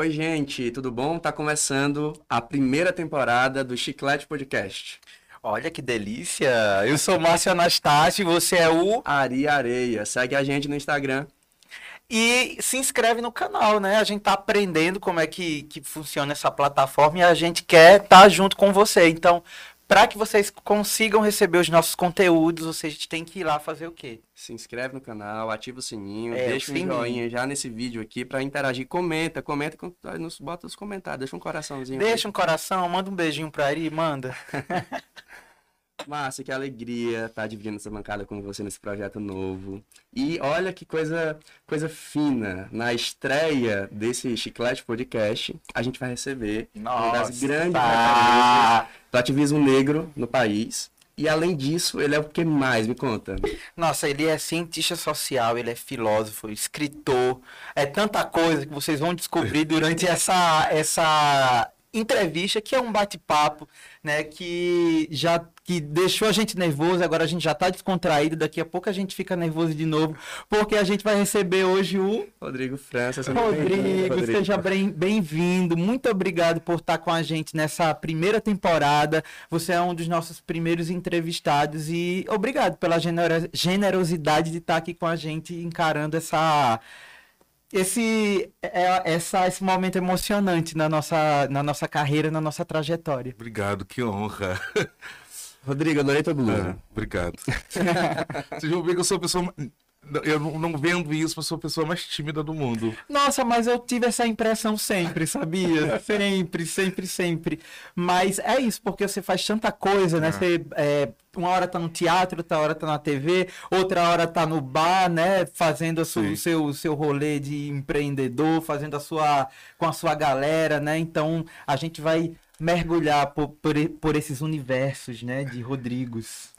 Oi, gente, tudo bom? Tá começando a primeira temporada do Chiclete Podcast. Olha que delícia! Eu sou Márcio Anastácio e você é o. Ari Areia. Segue a gente no Instagram. E se inscreve no canal, né? A gente tá aprendendo como é que, que funciona essa plataforma e a gente quer estar tá junto com você. Então, para que vocês consigam receber os nossos conteúdos, vocês têm que ir lá fazer o quê? Se inscreve no canal, ativa o sininho, é, deixa o um joinha já nesse vídeo aqui para interagir. Comenta, comenta, nos bota os comentários, deixa um coraçãozinho. Deixa um coração, manda um beijinho pra Ari, manda. Márcia, que alegria estar tá dividindo essa bancada com você nesse projeto novo. E olha que coisa, coisa fina. Na estreia desse Chiclete Podcast, a gente vai receber Nossa. uma das grandes referências do ativismo negro no país. E além disso, ele é o que mais? Me conta. Nossa, ele é cientista social, ele é filósofo, escritor. É tanta coisa que vocês vão descobrir durante essa, essa entrevista, que é um bate-papo, né, que já que deixou a gente nervoso, agora a gente já está descontraído, daqui a pouco a gente fica nervoso de novo, porque a gente vai receber hoje o Rodrigo França. Rodrigo, Rodrigo, seja bem-vindo. Muito obrigado por estar com a gente nessa primeira temporada. Você é um dos nossos primeiros entrevistados e obrigado pela generosidade de estar aqui com a gente encarando essa esse, é, essa, esse momento emocionante na nossa, na nossa carreira, na nossa trajetória. Obrigado, que honra. Rodrigo, adorei tua blusa. Ah, obrigado. Vocês vão ver que eu sou a pessoa eu não vendo isso, mas sou a pessoa mais tímida do mundo. Nossa, mas eu tive essa impressão sempre, sabia? sempre, sempre, sempre. Mas é isso, porque você faz tanta coisa, né? É. Você, é, uma hora tá no teatro, outra hora tá na TV, outra hora tá no bar, né? Fazendo o seu, seu rolê de empreendedor, fazendo a sua. com a sua galera, né? Então a gente vai mergulhar por, por, por esses universos, né? De Rodrigos.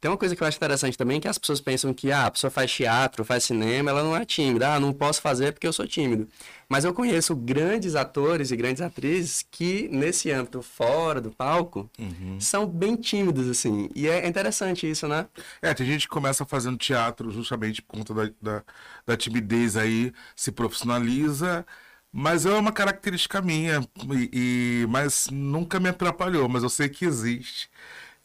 Tem uma coisa que eu acho interessante também, que as pessoas pensam que ah, a pessoa faz teatro, faz cinema, ela não é tímida. Ah, não posso fazer porque eu sou tímido. Mas eu conheço grandes atores e grandes atrizes que, nesse âmbito fora do palco, uhum. são bem tímidos, assim. E é interessante isso, né? É, tem gente que começa fazendo teatro justamente por conta da, da, da timidez aí, se profissionaliza... Mas é uma característica minha, e, e, mas nunca me atrapalhou, mas eu sei que existe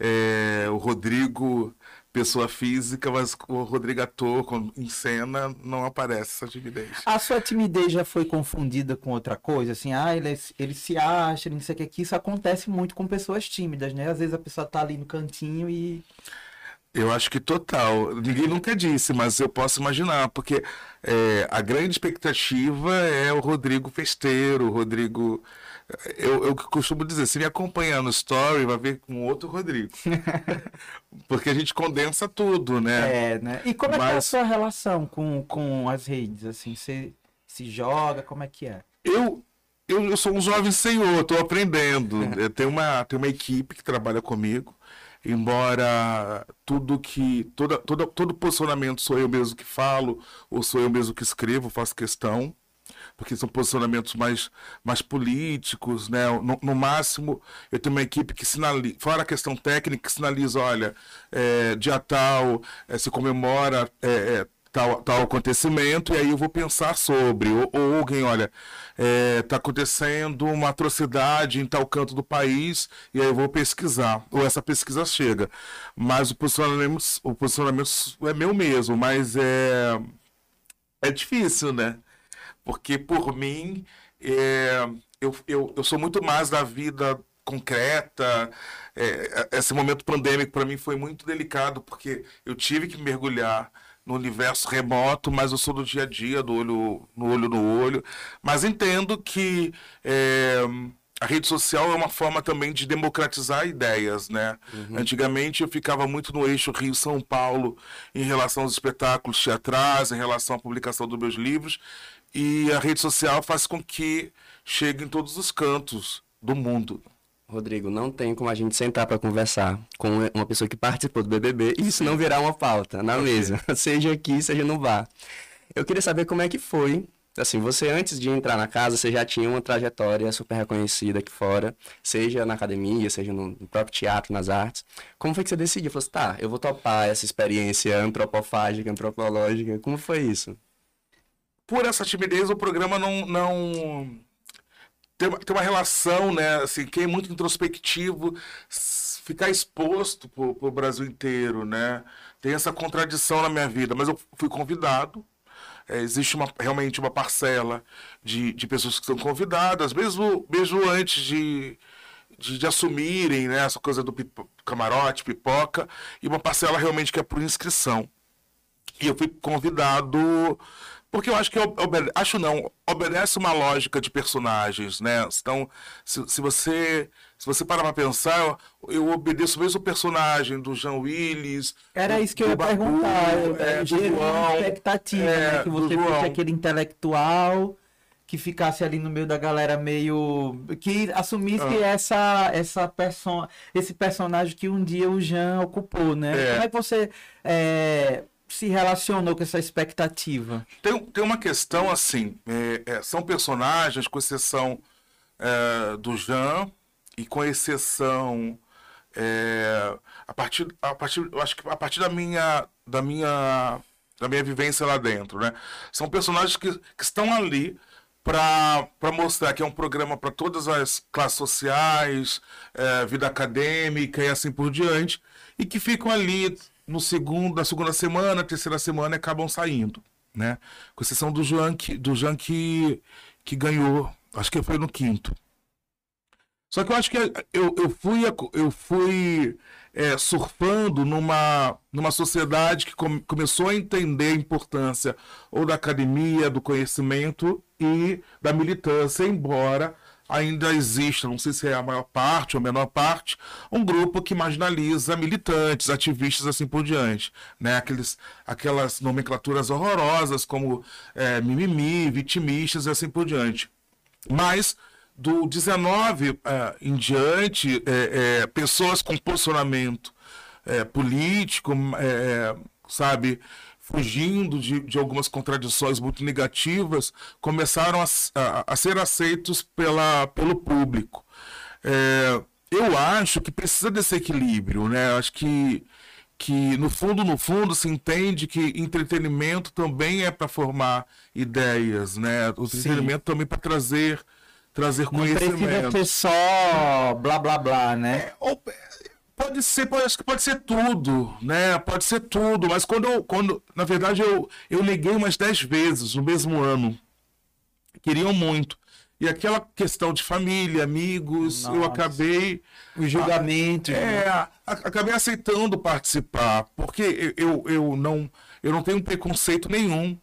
é, o Rodrigo pessoa física, mas o Rodrigo ator em cena não aparece essa timidez. A sua timidez já foi confundida com outra coisa? Assim, ah, ele, é, ele se acha, não sei o que, que isso acontece muito com pessoas tímidas, né? Às vezes a pessoa tá ali no cantinho e... Eu acho que total. Ninguém nunca disse, mas eu posso imaginar, porque é, a grande expectativa é o Rodrigo festeiro, o Rodrigo eu, eu costumo dizer, se me acompanhar no story, vai ver com outro Rodrigo. Porque a gente condensa tudo, né? É, né? E como Mas... é, é a sua relação com, com as redes? Assim, você se joga, como é que é? Eu, eu, eu sou um jovem senhor, estou aprendendo. tenho uma, tenho uma equipe que trabalha comigo. Embora tudo que. Toda, toda, todo posicionamento sou eu mesmo que falo, ou sou eu mesmo que escrevo, faço questão porque são posicionamentos mais, mais políticos, né? No, no máximo, eu tenho uma equipe que sinaliza, fora a questão técnica, que sinaliza, olha, é, dia tal, é, se comemora é, é, tal, tal acontecimento, e aí eu vou pensar sobre. Ou, ou alguém, olha, está é, acontecendo uma atrocidade em tal canto do país, e aí eu vou pesquisar. Ou essa pesquisa chega. Mas o posicionamento, o posicionamento é meu mesmo, mas é, é difícil, né? Porque por mim é, eu, eu, eu sou muito mais da vida concreta. É, esse momento pandêmico para mim foi muito delicado porque eu tive que mergulhar no universo remoto, mas eu sou do dia a dia, do olho no olho no olho. Mas entendo que é, a rede social é uma forma também de democratizar ideias, né? Uhum. Antigamente eu ficava muito no eixo Rio-São Paulo em relação aos espetáculos teatrais, em relação à publicação dos meus livros, e a rede social faz com que chegue em todos os cantos do mundo. Rodrigo, não tem como a gente sentar para conversar com uma pessoa que participou do BBB e isso não virar uma pauta na mesa, seja aqui, seja no bar. Eu queria saber como é que foi. Assim, você antes de entrar na casa, você já tinha uma trajetória super reconhecida aqui fora, seja na academia, seja no próprio teatro, nas artes. Como foi que você decidiu? Falou assim, tá, eu vou topar essa experiência antropofágica, antropológica. Como foi isso? Por essa timidez, o programa não, não, tem, tem uma relação, né? Assim, quem é muito introspectivo, ficar exposto pro, pro Brasil inteiro, né? Tem essa contradição na minha vida, mas eu fui convidado. É, existe uma, realmente uma parcela de, de pessoas que são convidadas, mesmo, mesmo antes de, de, de assumirem né, essa coisa do camarote, pipoca, e uma parcela realmente que é por inscrição. E eu fui convidado porque eu acho que obede... acho não obedece uma lógica de personagens, né? Então, se, se você se você parar para pensar, eu, eu obedeço mesmo o personagem do Jean Willis. Era do- isso que eu ia do Babu, perguntar. Eu, é, uma João, expectativa, é, né? Que você fosse aquele intelectual que ficasse ali no meio da galera meio. que assumisse Ah. essa, essa perso... esse personagem que um dia o Jean ocupou, né? É. Como é que você é, se relacionou com essa expectativa? Tem, tem uma questão assim, é, é, são personagens, com exceção é, do Jean e com exceção é, a partir, a partir, acho que a partir da minha, da minha, da minha vivência lá dentro, né? São personagens que, que estão ali para mostrar que é um programa para todas as classes sociais, é, vida acadêmica e assim por diante, e que ficam ali no segundo, na segunda semana, terceira semana acabam saindo, né? Com exceção do Jean que, do Jean que, que ganhou, acho que foi no quinto. Só que eu acho que eu, eu fui, eu fui é, surfando numa, numa sociedade que come- começou a entender a importância ou da academia, do conhecimento e da militância, embora ainda exista, não sei se é a maior parte ou a menor parte, um grupo que marginaliza militantes, ativistas assim por diante. Né? Aqueles, aquelas nomenclaturas horrorosas como é, mimimi, vitimistas e assim por diante. Mas do 19 eh, em diante, eh, eh, pessoas com posicionamento eh, político, eh, sabe, fugindo de, de algumas contradições muito negativas, começaram a, a- a ser aceitos pela, pelo público. Eh, eu acho que precisa desse equilíbrio, né? Acho que que no fundo, no fundo, se entende que entretenimento também é para formar ideias, né? O entretenimento também para trazer trazer Não precisa conhecimento. ser só blá blá blá, né? É, ou- pode ser, pode, acho que pode ser tudo, né? Pode ser tudo, mas quando eu, quando, na verdade, eu, eu liguei umas 10 vezes no mesmo ano. Queriam muito. E aquela questão de família, amigos, eu Nossa. acabei Os julgamentos. né? é, a- acabei aceitando participar, porque eu, eu, não, eu não tenho preconceito nenhum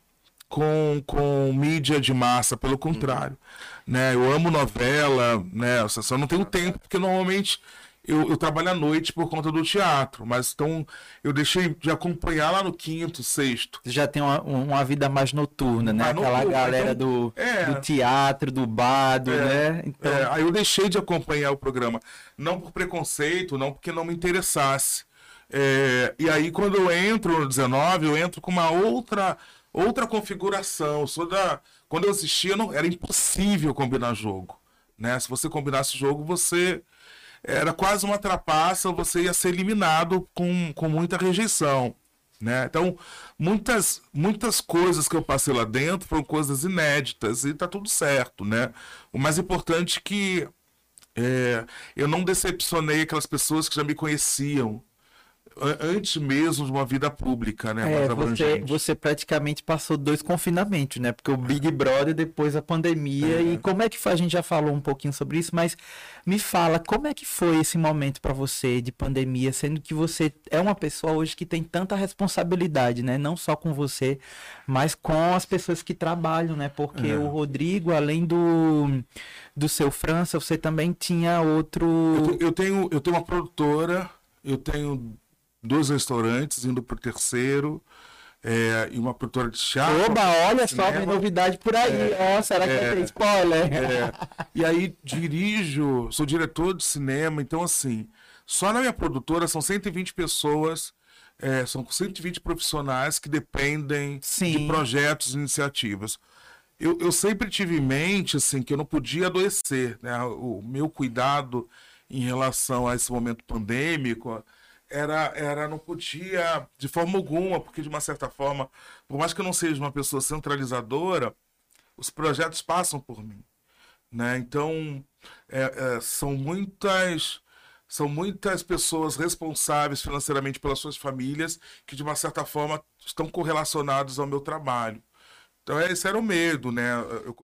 com, com mídia de massa, pelo contrário. Né? Eu amo novela, né? Só só não tenho tempo, porque normalmente eu, eu trabalho à noite por conta do teatro, mas então eu deixei de acompanhar lá no quinto, sexto. já tem uma, uma vida mais noturna, né? Mais Aquela noturna, galera então, do, é. do teatro, do bado, né? Então, É, aí eu deixei de acompanhar o programa. Não por preconceito, não porque não me interessasse. É, e aí, quando eu entro no 19, eu entro com uma outra outra configuração. Eu sou da, quando eu assistia, não, era impossível combinar jogo. Né? Se você combinasse jogo, você era quase uma trapaça, você ia ser eliminado com, com muita rejeição. Né? Então, muitas, muitas coisas que eu passei lá dentro foram coisas inéditas e tá tudo certo, né? O mais importante é que é, eu não decepcionei aquelas pessoas que já me conheciam antes mesmo de uma vida pública, né? é, você, você praticamente passou dois confinamentos, né? Porque o Big Brother, depois a pandemia. E como é que foi? A gente já falou um pouquinho sobre isso, mas me fala, como é que foi esse momento pra você de pandemia, sendo que você é uma pessoa hoje que tem tanta responsabilidade, né? Não só com você, mas com as pessoas que trabalham, né? Porque É. o Rodrigo, além do, do seu França, você também tinha outro. Eu, eu tenho, eu tenho uma produtora, eu tenho dois restaurantes, indo pro terceiro, é, e uma produtora de teatro. Oba, olha só, tem novidade por aí. Ó, será que vai ter spoiler? É, e aí dirijo, sou diretor de cinema, então assim, só na minha produtora são 120 pessoas, é, são 120 profissionais que dependem Sim. de projetos e iniciativas. Eu, eu sempre tive em mente assim, que eu não podia adoecer, né? O meu cuidado em relação a esse momento pandêmico era, era não podia de forma alguma, porque de uma certa forma, por mais que eu não seja uma pessoa centralizadora, os projetos passam por mim. né? Então, é, é, são muitas são muitas pessoas responsáveis financeiramente pelas suas famílias que, de uma certa forma, estão correlacionados ao meu trabalho. Então, esse era o medo, né? Eu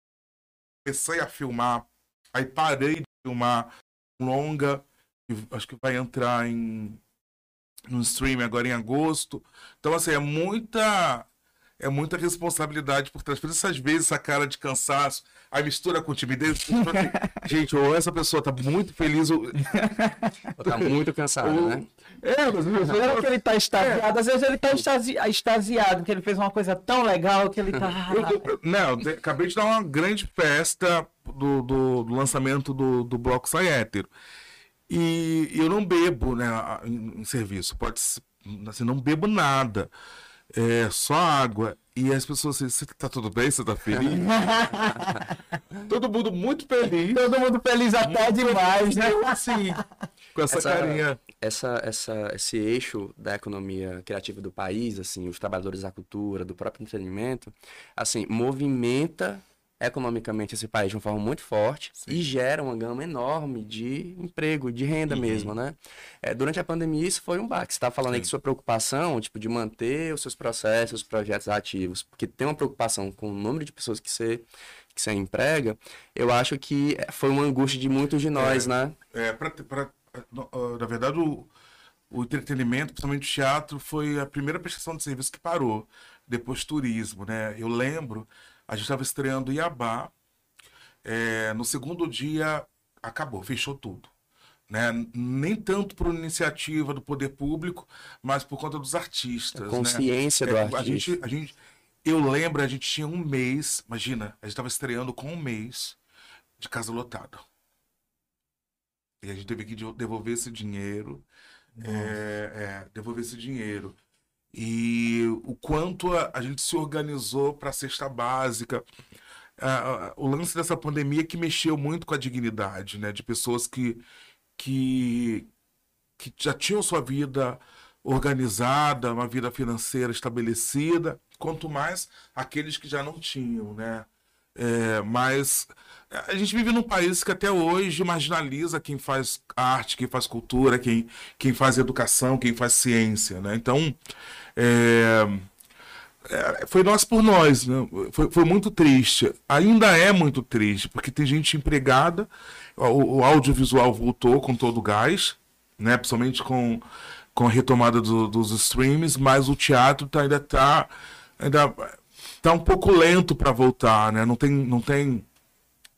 comecei a filmar, aí parei de filmar longa, acho que vai entrar em no stream agora em agosto. Então, assim, é muita é muita responsabilidade por trás. Por essas vezes, essa cara de cansaço, a mistura com timidez. gente, ou essa pessoa tá muito feliz, ou. tá muito cansado, ou... né? É, mas não é que ele tá extasiado. É. Às vezes ele tá extasi... extasiado, que ele fez uma coisa tão legal que ele tá. eu, não, acabei de dar uma grande festa do, do, do lançamento do, do Bloco Sai Hétero. E eu não bebo, né, em, em serviço. Pode assim, não bebo nada é só água. E as pessoas assim, você tá tudo bem? Você tá feliz? Todo mundo muito feliz. Todo mundo feliz até demais, né? Assim, com essa, essa, carinha. Essa, essa, esse eixo da economia criativa do país, assim, os trabalhadores da cultura, do próprio entretenimento, assim, movimenta economicamente esse país de uma forma muito forte Sim. e gera uma gama enorme de emprego, de renda uhum. mesmo, né? É, durante a pandemia isso foi um baque. Você está falando Sim. aí que sua preocupação, tipo, de manter os seus processos, os projetos ativos, porque tem uma preocupação com o número de pessoas que você que você emprega, eu acho que foi uma angústia de muitos de nós, é, né? É, pra, pra, na verdade, o, o entretenimento, principalmente o teatro, foi a primeira prestação de serviço que parou. Depois turismo, né? Eu lembro a gente estava estreando Iabá. É, no segundo dia, acabou, fechou tudo. Né? Nem tanto por iniciativa do poder público, mas por conta dos artistas. A né? consciência né? do é, artista. A gente, a gente, eu lembro, a gente tinha um mês, imagina, a gente estava estreando com um mês de casa lotada. E a gente teve que devolver esse dinheiro. É, é, devolver esse dinheiro e o quanto a, a gente se organizou para a cesta básica. o lance dessa pandemia que mexeu muito com a dignidade, né? De pessoas que, que, que já tinham sua vida organizada, uma vida financeira estabelecida, quanto mais aqueles que já não tinham, né? É, mas a gente vive num país que até hoje marginaliza quem faz arte, quem faz cultura, quem, quem faz educação, quem faz ciência, né? Então, é, é, foi nós por nós, né? foi, foi muito triste. Ainda é muito triste, porque tem gente empregada, o, o audiovisual voltou com todo o gás, né? principalmente com, com a retomada do, dos streams, mas o teatro tá, ainda está ainda tá um pouco lento para voltar, né? não, tem, não tem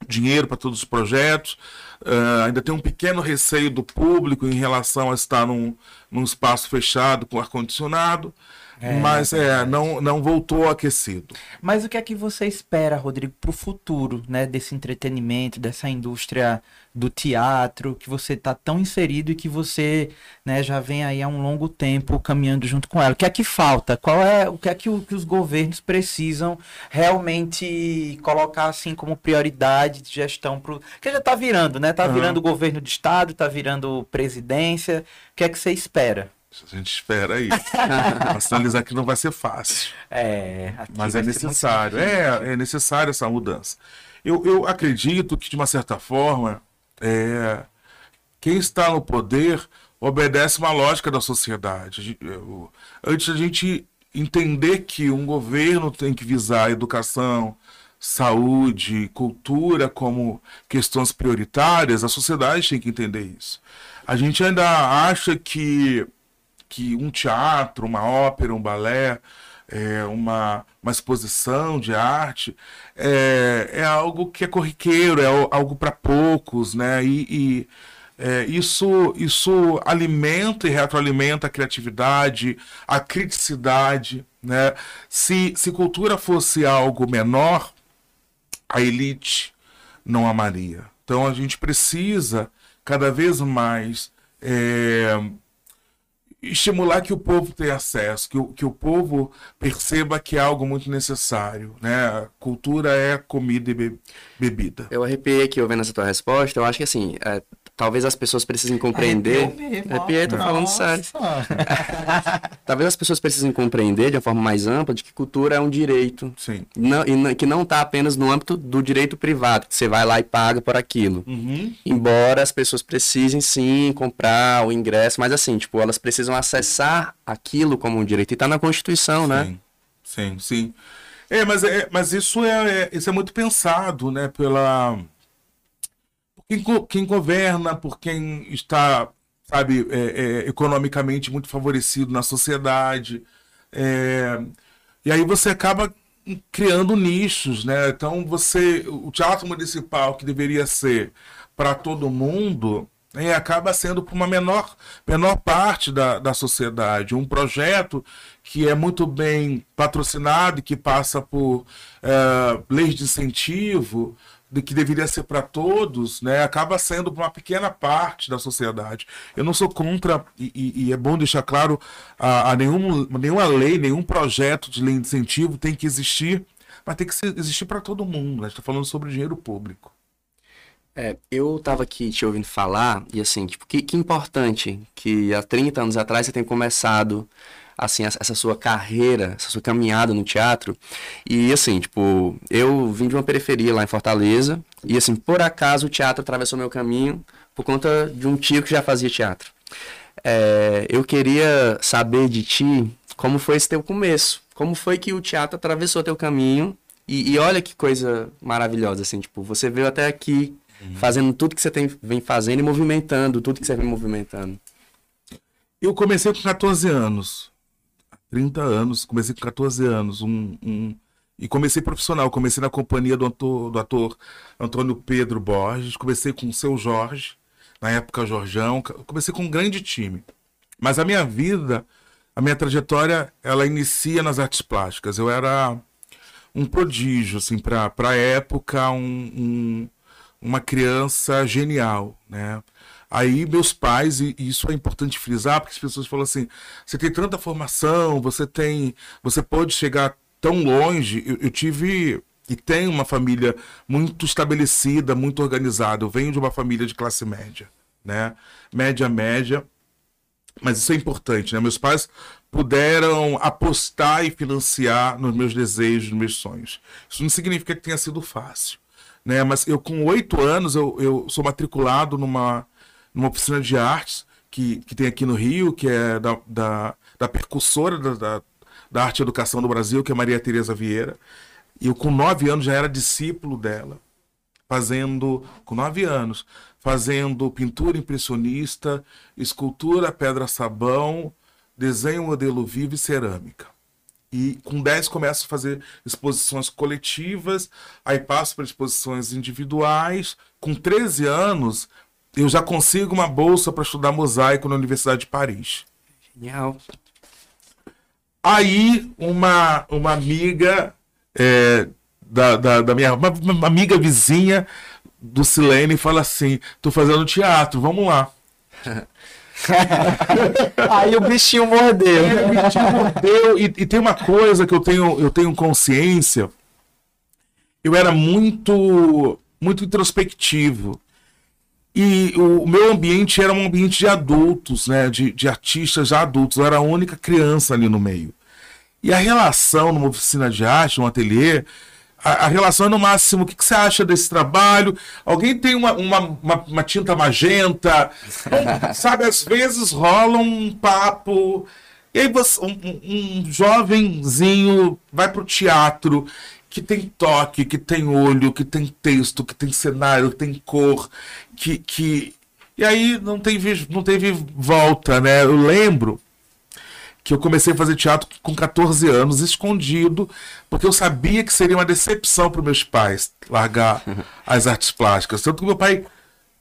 dinheiro para todos os projetos. Uh, ainda tem um pequeno receio do público em relação a estar num, num espaço fechado com ar-condicionado. É, mas é, não, não voltou aquecido. Mas o que é que você espera, Rodrigo, para o futuro né, desse entretenimento, dessa indústria do teatro, que você está tão inserido e que você né, já vem aí há um longo tempo caminhando junto com ela? O que é que falta? Qual é o que é que, o, que os governos precisam realmente colocar assim como prioridade de gestão para que já está virando, né? Está virando uhum. governo de estado, está virando presidência. O que é que você espera? A gente espera aí. sinalizar que não vai ser fácil. É, mas é necessário. É, é necessário essa mudança. Eu, eu acredito que, de uma certa forma, é, quem está no poder obedece uma lógica da sociedade. Antes a gente entender que um governo tem que visar educação, saúde, cultura como questões prioritárias, a sociedade tem que entender isso. A gente ainda acha que que um teatro, uma ópera, um balé, é, uma, uma exposição de arte é, é algo que é corriqueiro, é algo para poucos, né? E, e é, isso, isso alimenta e retroalimenta a criatividade, a criticidade. Né? Se, se cultura fosse algo menor, a elite não amaria. Então a gente precisa cada vez mais é, estimular que o povo tenha acesso, que o, que o povo perceba que é algo muito necessário, né? Cultura é comida e be bebida. Eu arrepiei aqui ouvindo essa tua resposta, eu acho que assim, é, talvez as pessoas precisem compreender. É Pietro falando sério. talvez as pessoas precisem compreender de uma forma mais ampla de que cultura é um direito. Sim. Não, e não- que não está apenas no âmbito do direito privado, que você vai lá e paga por aquilo. Uhum. Embora as pessoas precisem sim comprar o ingresso, mas assim, tipo, elas precisam acessar aquilo como um direito. E tá na Constituição, né? Sim, sim, sim. É, mas, é, mas isso, é, é- isso é muito pensado, né, pela... Quem, quem governa, por quem está, sabe, é, é, economicamente muito favorecido na sociedade. É, e aí você acaba criando nichos, né? Então você, o teatro municipal que deveria ser para todo mundo, né, acaba sendo para uma menor, menor parte da, da sociedade. Um projeto que é muito bem patrocinado e que passa por eh, leis de incentivo, que deveria ser para todos, né, acaba sendo para uma pequena parte da sociedade. Eu não sou contra, e, e- é bom deixar claro, a, a nenhum, nenhuma lei, nenhum projeto de lei de incentivo tem que existir, mas tem que existir para todo mundo. Né? A gente está falando sobre dinheiro público. É, eu tava aqui te ouvindo falar, e assim, tipo, que, que importante que há 30 anos atrás você tenha começado, assim, essa, sua carreira, essa sua caminhada no teatro. E assim, tipo, eu vim de uma periferia lá em Fortaleza, e assim, por acaso o teatro atravessou meu caminho por conta de um tio que já fazia teatro. É, eu queria saber de ti como foi esse teu começo, como foi que o teatro atravessou teu caminho, e, e olha que coisa maravilhosa, assim, tipo, você veio até aqui fazendo tudo que você tem, vem fazendo e movimentando tudo que você vem movimentando. Eu comecei com 14 anos. 30 anos, comecei com 14 anos. Um, um- e comecei profissional, comecei na companhia do ator, do ator Antônio Pedro Borges, comecei com o seu Jorge, na época Jorjão, comecei com um grande time. Mas a minha vida, a minha trajetória, ela inicia nas artes plásticas. Eu era um prodígio, assim, para a época, um, um- uma criança genial, né? Aí meus pais, e isso é importante frisar, porque as pessoas falam assim, você tem tanta formação, você tem, você pode chegar tão longe. Eu, eu tive e tenho uma família muito estabelecida, muito organizada. Eu venho de uma família de classe média, né? Média, média. Mas isso é importante, né? Meus pais puderam apostar e financiar nos meus desejos, nos meus sonhos. Isso não significa que tenha sido fácil, né? Mas eu com oito anos eu, eu sou matriculado numa, numa oficina de artes que, que tem aqui no Rio, que é da, da, da percussora da, da, da arte e educação do Brasil, que é Maria Tereza Vieira. E eu com nove anos já era discípulo dela fazendo, com nove anos, fazendo pintura impressionista, escultura, pedra-sabão, desenho modelo vivo e cerâmica. E com 10 começo a fazer exposições coletivas, aí passo para exposições individuais. Com 13 anos, eu já consigo uma bolsa para estudar mosaico na Universidade de Paris. Genial. Aí uma, uma amiga é, da, da, da minha uma, uma amiga vizinha do Silene fala assim: tô fazendo teatro, vamos lá. Aí o bichinho mordeu. Eu, e, e tem uma coisa que eu tenho, eu tenho consciência. Eu era muito, muito introspectivo. E o, meu ambiente era um ambiente de adultos, né? De, de artistas já adultos. Eu era a única criança ali no meio. E a relação numa oficina de arte, num ateliê, a, a relação é no máximo. O que, que você acha desse trabalho? Alguém tem uma, uma, uma, uma tinta magenta? Então, sabe, às vezes rola um papo. E aí você, um, um- um jovenzinho vai pro teatro que tem toque, que tem olho, que tem texto, que tem cenário, que tem cor, que. que... E aí não teve, não teve volta, né? Eu lembro que eu comecei a fazer teatro com 14 anos, escondido, porque eu sabia que seria uma decepção para meus pais largar as artes plásticas. Tanto que meu pai,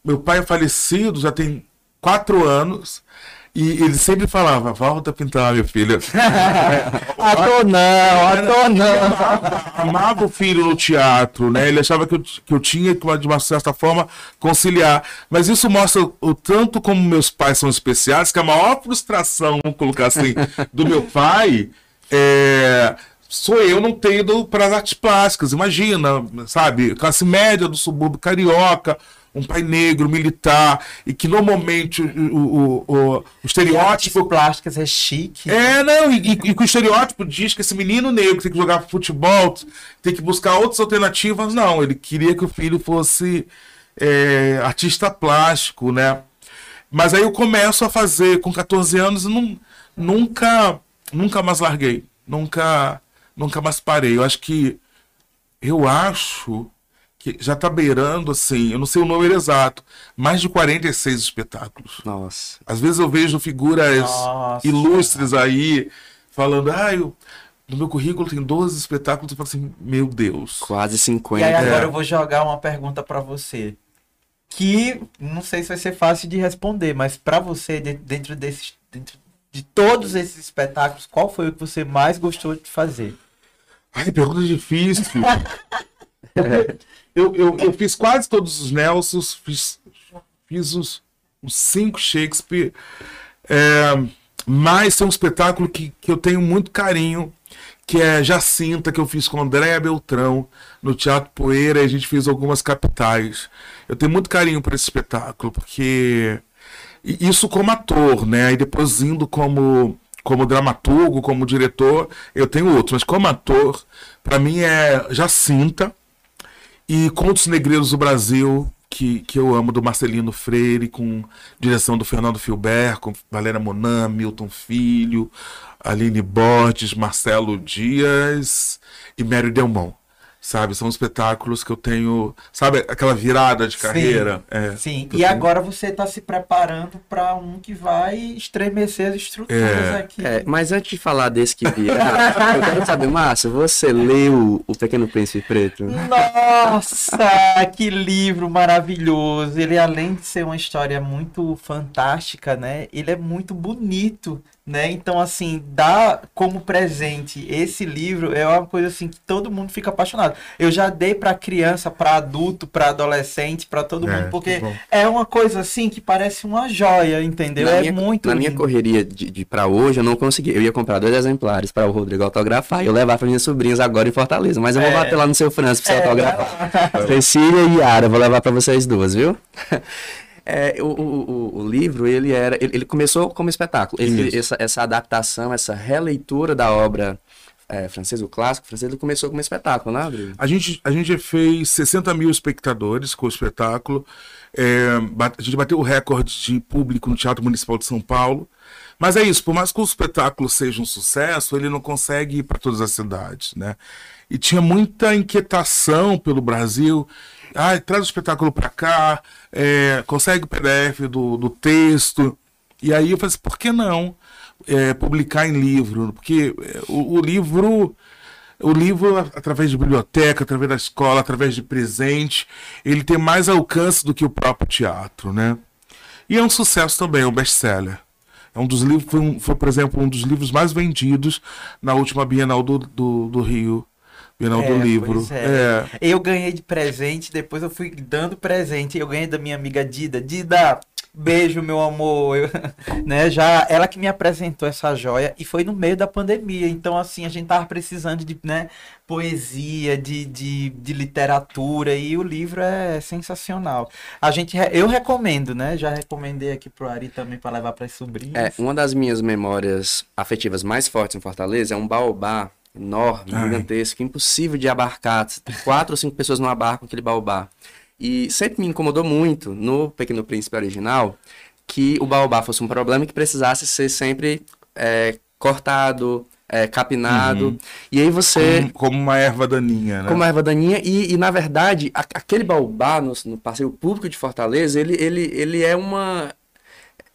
meu pai é falecido, já tem quatro anos, e ele sempre falava: volta a pintar, meu filho. Ator não, ator não. amava o filho no teatro, né? Ele achava que eu, que eu tinha que, de uma certa forma, conciliar. Mas isso mostra o, o tanto como meus pais são especiais, que a maior frustração, vamos colocar assim, do meu pai é. Sou eu não ter ido para as artes plásticas, imagina, sabe? Classe média do subúrbio carioca, um pai negro, militar, e que normalmente o, o, o, o estereótipo. plásticas é chique. É, não, e, e, que o estereótipo diz que esse menino negro tem que jogar futebol, tem que buscar outras alternativas. Não, ele queria que o filho fosse é, artista plástico, né? Mas aí eu começo a fazer com 14 anos e não, nunca, nunca mais larguei. Nunca, nunca mais parei. Eu acho que. Eu acho que já está beirando, assim, eu não sei o número exato, mais de 46 espetáculos. Nossa. Às vezes eu vejo figuras Nossa. ilustres aí falando, ah, eu, no meu currículo tem 12 espetáculos, eu falo assim, meu Deus. Quase 50. E aí agora é. eu vou jogar uma pergunta para você que não sei se vai ser fácil de responder, mas para você, dentro, desses, dentro de todos esses espetáculos, qual foi o que você mais gostou de fazer? Ai, pergunta difícil. eu, eu, eu fiz quase todos os Nelsons, fiz, fiz uns, uns cinco Shakespeare, é, mas tem um espetáculo que, que eu tenho muito carinho, que é Jacinta, que eu fiz com Andréa Beltrão, no Teatro Poeira, e a gente fez algumas capitais. Eu tenho muito carinho por esse espetáculo, porque isso como ator, né? E depois indo como, como dramaturgo, como diretor, eu tenho outro, mas como ator, para mim é Jacinta e Contos Negreiros do Brasil, que, que eu amo, do Marcelino Freire, com direção do Fernando Filber, com Valéria Monan, Milton Filho, Aline Borges, Marcelo Dias e Mério Delmont. Sabe, são espetáculos que eu tenho, sabe, aquela virada de carreira. Sim, é, sim. e tenho... agora você está se preparando para um que vai estremecer as estruturas é. aqui. É, mas antes de falar desse que vira, eu quero saber, Márcio, você leu O Pequeno Príncipe Preto? Nossa, que livro maravilhoso! Ele, além de ser uma história muito fantástica, né, ele é muito bonito né? Então, assim, dar como presente esse livro é uma coisa assim que todo mundo fica apaixonado. Eu já dei para criança, para adulto, para adolescente, para todo é, mundo, porque é uma coisa assim que parece uma joia, entendeu? Na é minha, muito Na lindo. minha correria de, de para hoje, eu não consegui. Eu ia comprar dois exemplares para o Rodrigo autografar e eu levar para minhas sobrinhas agora em Fortaleza, mas eu vou é. bater lá no seu França para você é, autografar. Cecília e Yara, vou levar para vocês duas, viu? É, o, o, o, livro, ele era. Ele, ele começou como espetáculo. Ele, essa, essa adaptação, essa releitura da obra é, francesa, o clássico francês, ele começou como espetáculo, né, Rodrigo? A gente, a gente fez 60 mil espectadores com o espetáculo. É, a gente bateu o recorde de público no Teatro Municipal de São Paulo. Mas é isso, por mais que o espetáculo seja um sucesso, ele não consegue ir para todas as cidades, né? E tinha muita inquietação pelo Brasil ah, traz o espetáculo para cá, é, consegue o PDF do, do texto. E aí eu falei assim, por que não é, publicar em livro? Porque é, o, o, livro, o livro, através de biblioteca, através da escola, através de presente, ele tem mais alcance do que o próprio teatro, né? E é um sucesso também, é um best-seller. É um dos livros, foi, um, foi, por exemplo, um dos livros mais vendidos na última Bienal do, do, do Rio Bienal é, do livro. É. é. Eu ganhei de presente, depois eu fui dando presente. Eu ganhei da minha amiga Dida. Dida, beijo, meu amor. Eu, né, já ela que me apresentou essa joia e foi no meio da pandemia. Então, assim, a gente tava precisando de né, poesia, de, de, de literatura e o livro é sensacional. A gente, eu recomendo, né? Já recomendei aqui pro Ari também para levar para as sobrinhas. É, uma das minhas memórias afetivas mais fortes em Fortaleza é um baobá enorme, Ai. gigantesco, impossível de abarcar. Quatro ou cinco pessoas não abarcam aquele baobá. E sempre me incomodou muito no Pequeno Príncipe original que o baobá fosse um problema que precisasse ser sempre é, cortado, é, capinado. Uhum. E aí você. Como, como, uma erva daninha, né? Como uma erva daninha. E, e na verdade, a, aquele baobá no, no, passeio público de Fortaleza, ele, ele, ele é uma.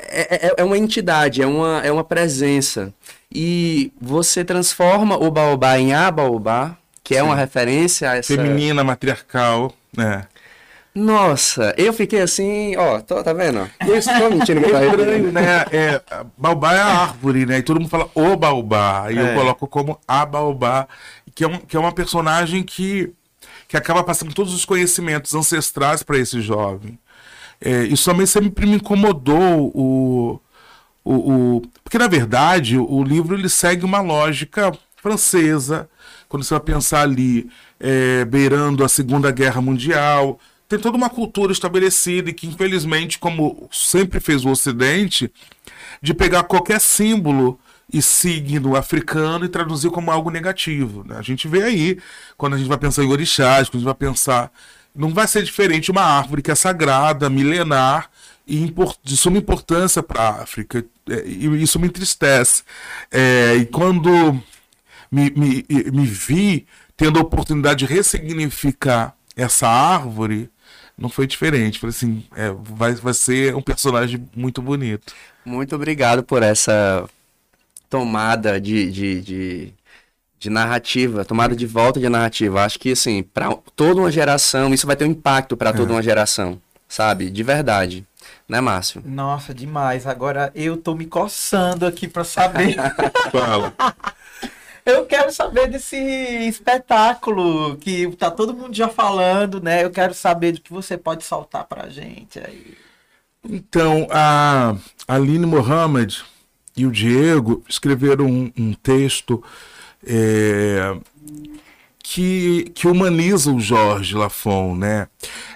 É, é, é uma entidade, é uma, é uma presença e você transforma o baobá em a baobá, que é Sim. uma referência a essa... Feminina, matriarcal, né? Nossa, eu fiquei assim, ó, tô, tá vendo? Eu estou mentindo que tá estranho, né? É, baobá é a árvore, né? E todo mundo fala o baobá. E é. eu coloco como a baobá, que é, um, que é uma personagem que, que acaba passando todos os conhecimentos ancestrais para esse jovem. É, isso também sempre me incomodou o, o, o, porque, na verdade, o livro ele segue uma lógica francesa, quando você vai pensar ali, é, beirando a Segunda Guerra Mundial, tem toda uma cultura estabelecida e que, infelizmente, como sempre fez o Ocidente, de pegar qualquer símbolo e signo africano e traduzir como algo negativo. Né? A gente vê aí, quando a gente vai pensar em orixás, quando a gente vai pensar. Não vai ser diferente uma árvore que é sagrada, milenar e de suma importância para a África. É, e isso me entristece. É, e quando me, me, me vi tendo a oportunidade de ressignificar essa árvore, não foi diferente. Falei assim, é, vai, vai ser um personagem muito bonito. Muito obrigado por essa tomada de, de, de, de, narrativa, tomada de volta de narrativa. Acho que, assim, para toda uma geração, isso vai ter um impacto para toda é. uma geração, sabe? De verdade. Né, Márcio? Nossa, demais. Agora eu tô me coçando aqui para saber. Fala. Eu quero saber desse espetáculo que tá todo mundo já falando, né? Eu quero saber do que você pode soltar pra gente aí. Então, a Aline Mohamed e o Diego escreveram um, um texto é, que, que humaniza o Jorge Lafon, né?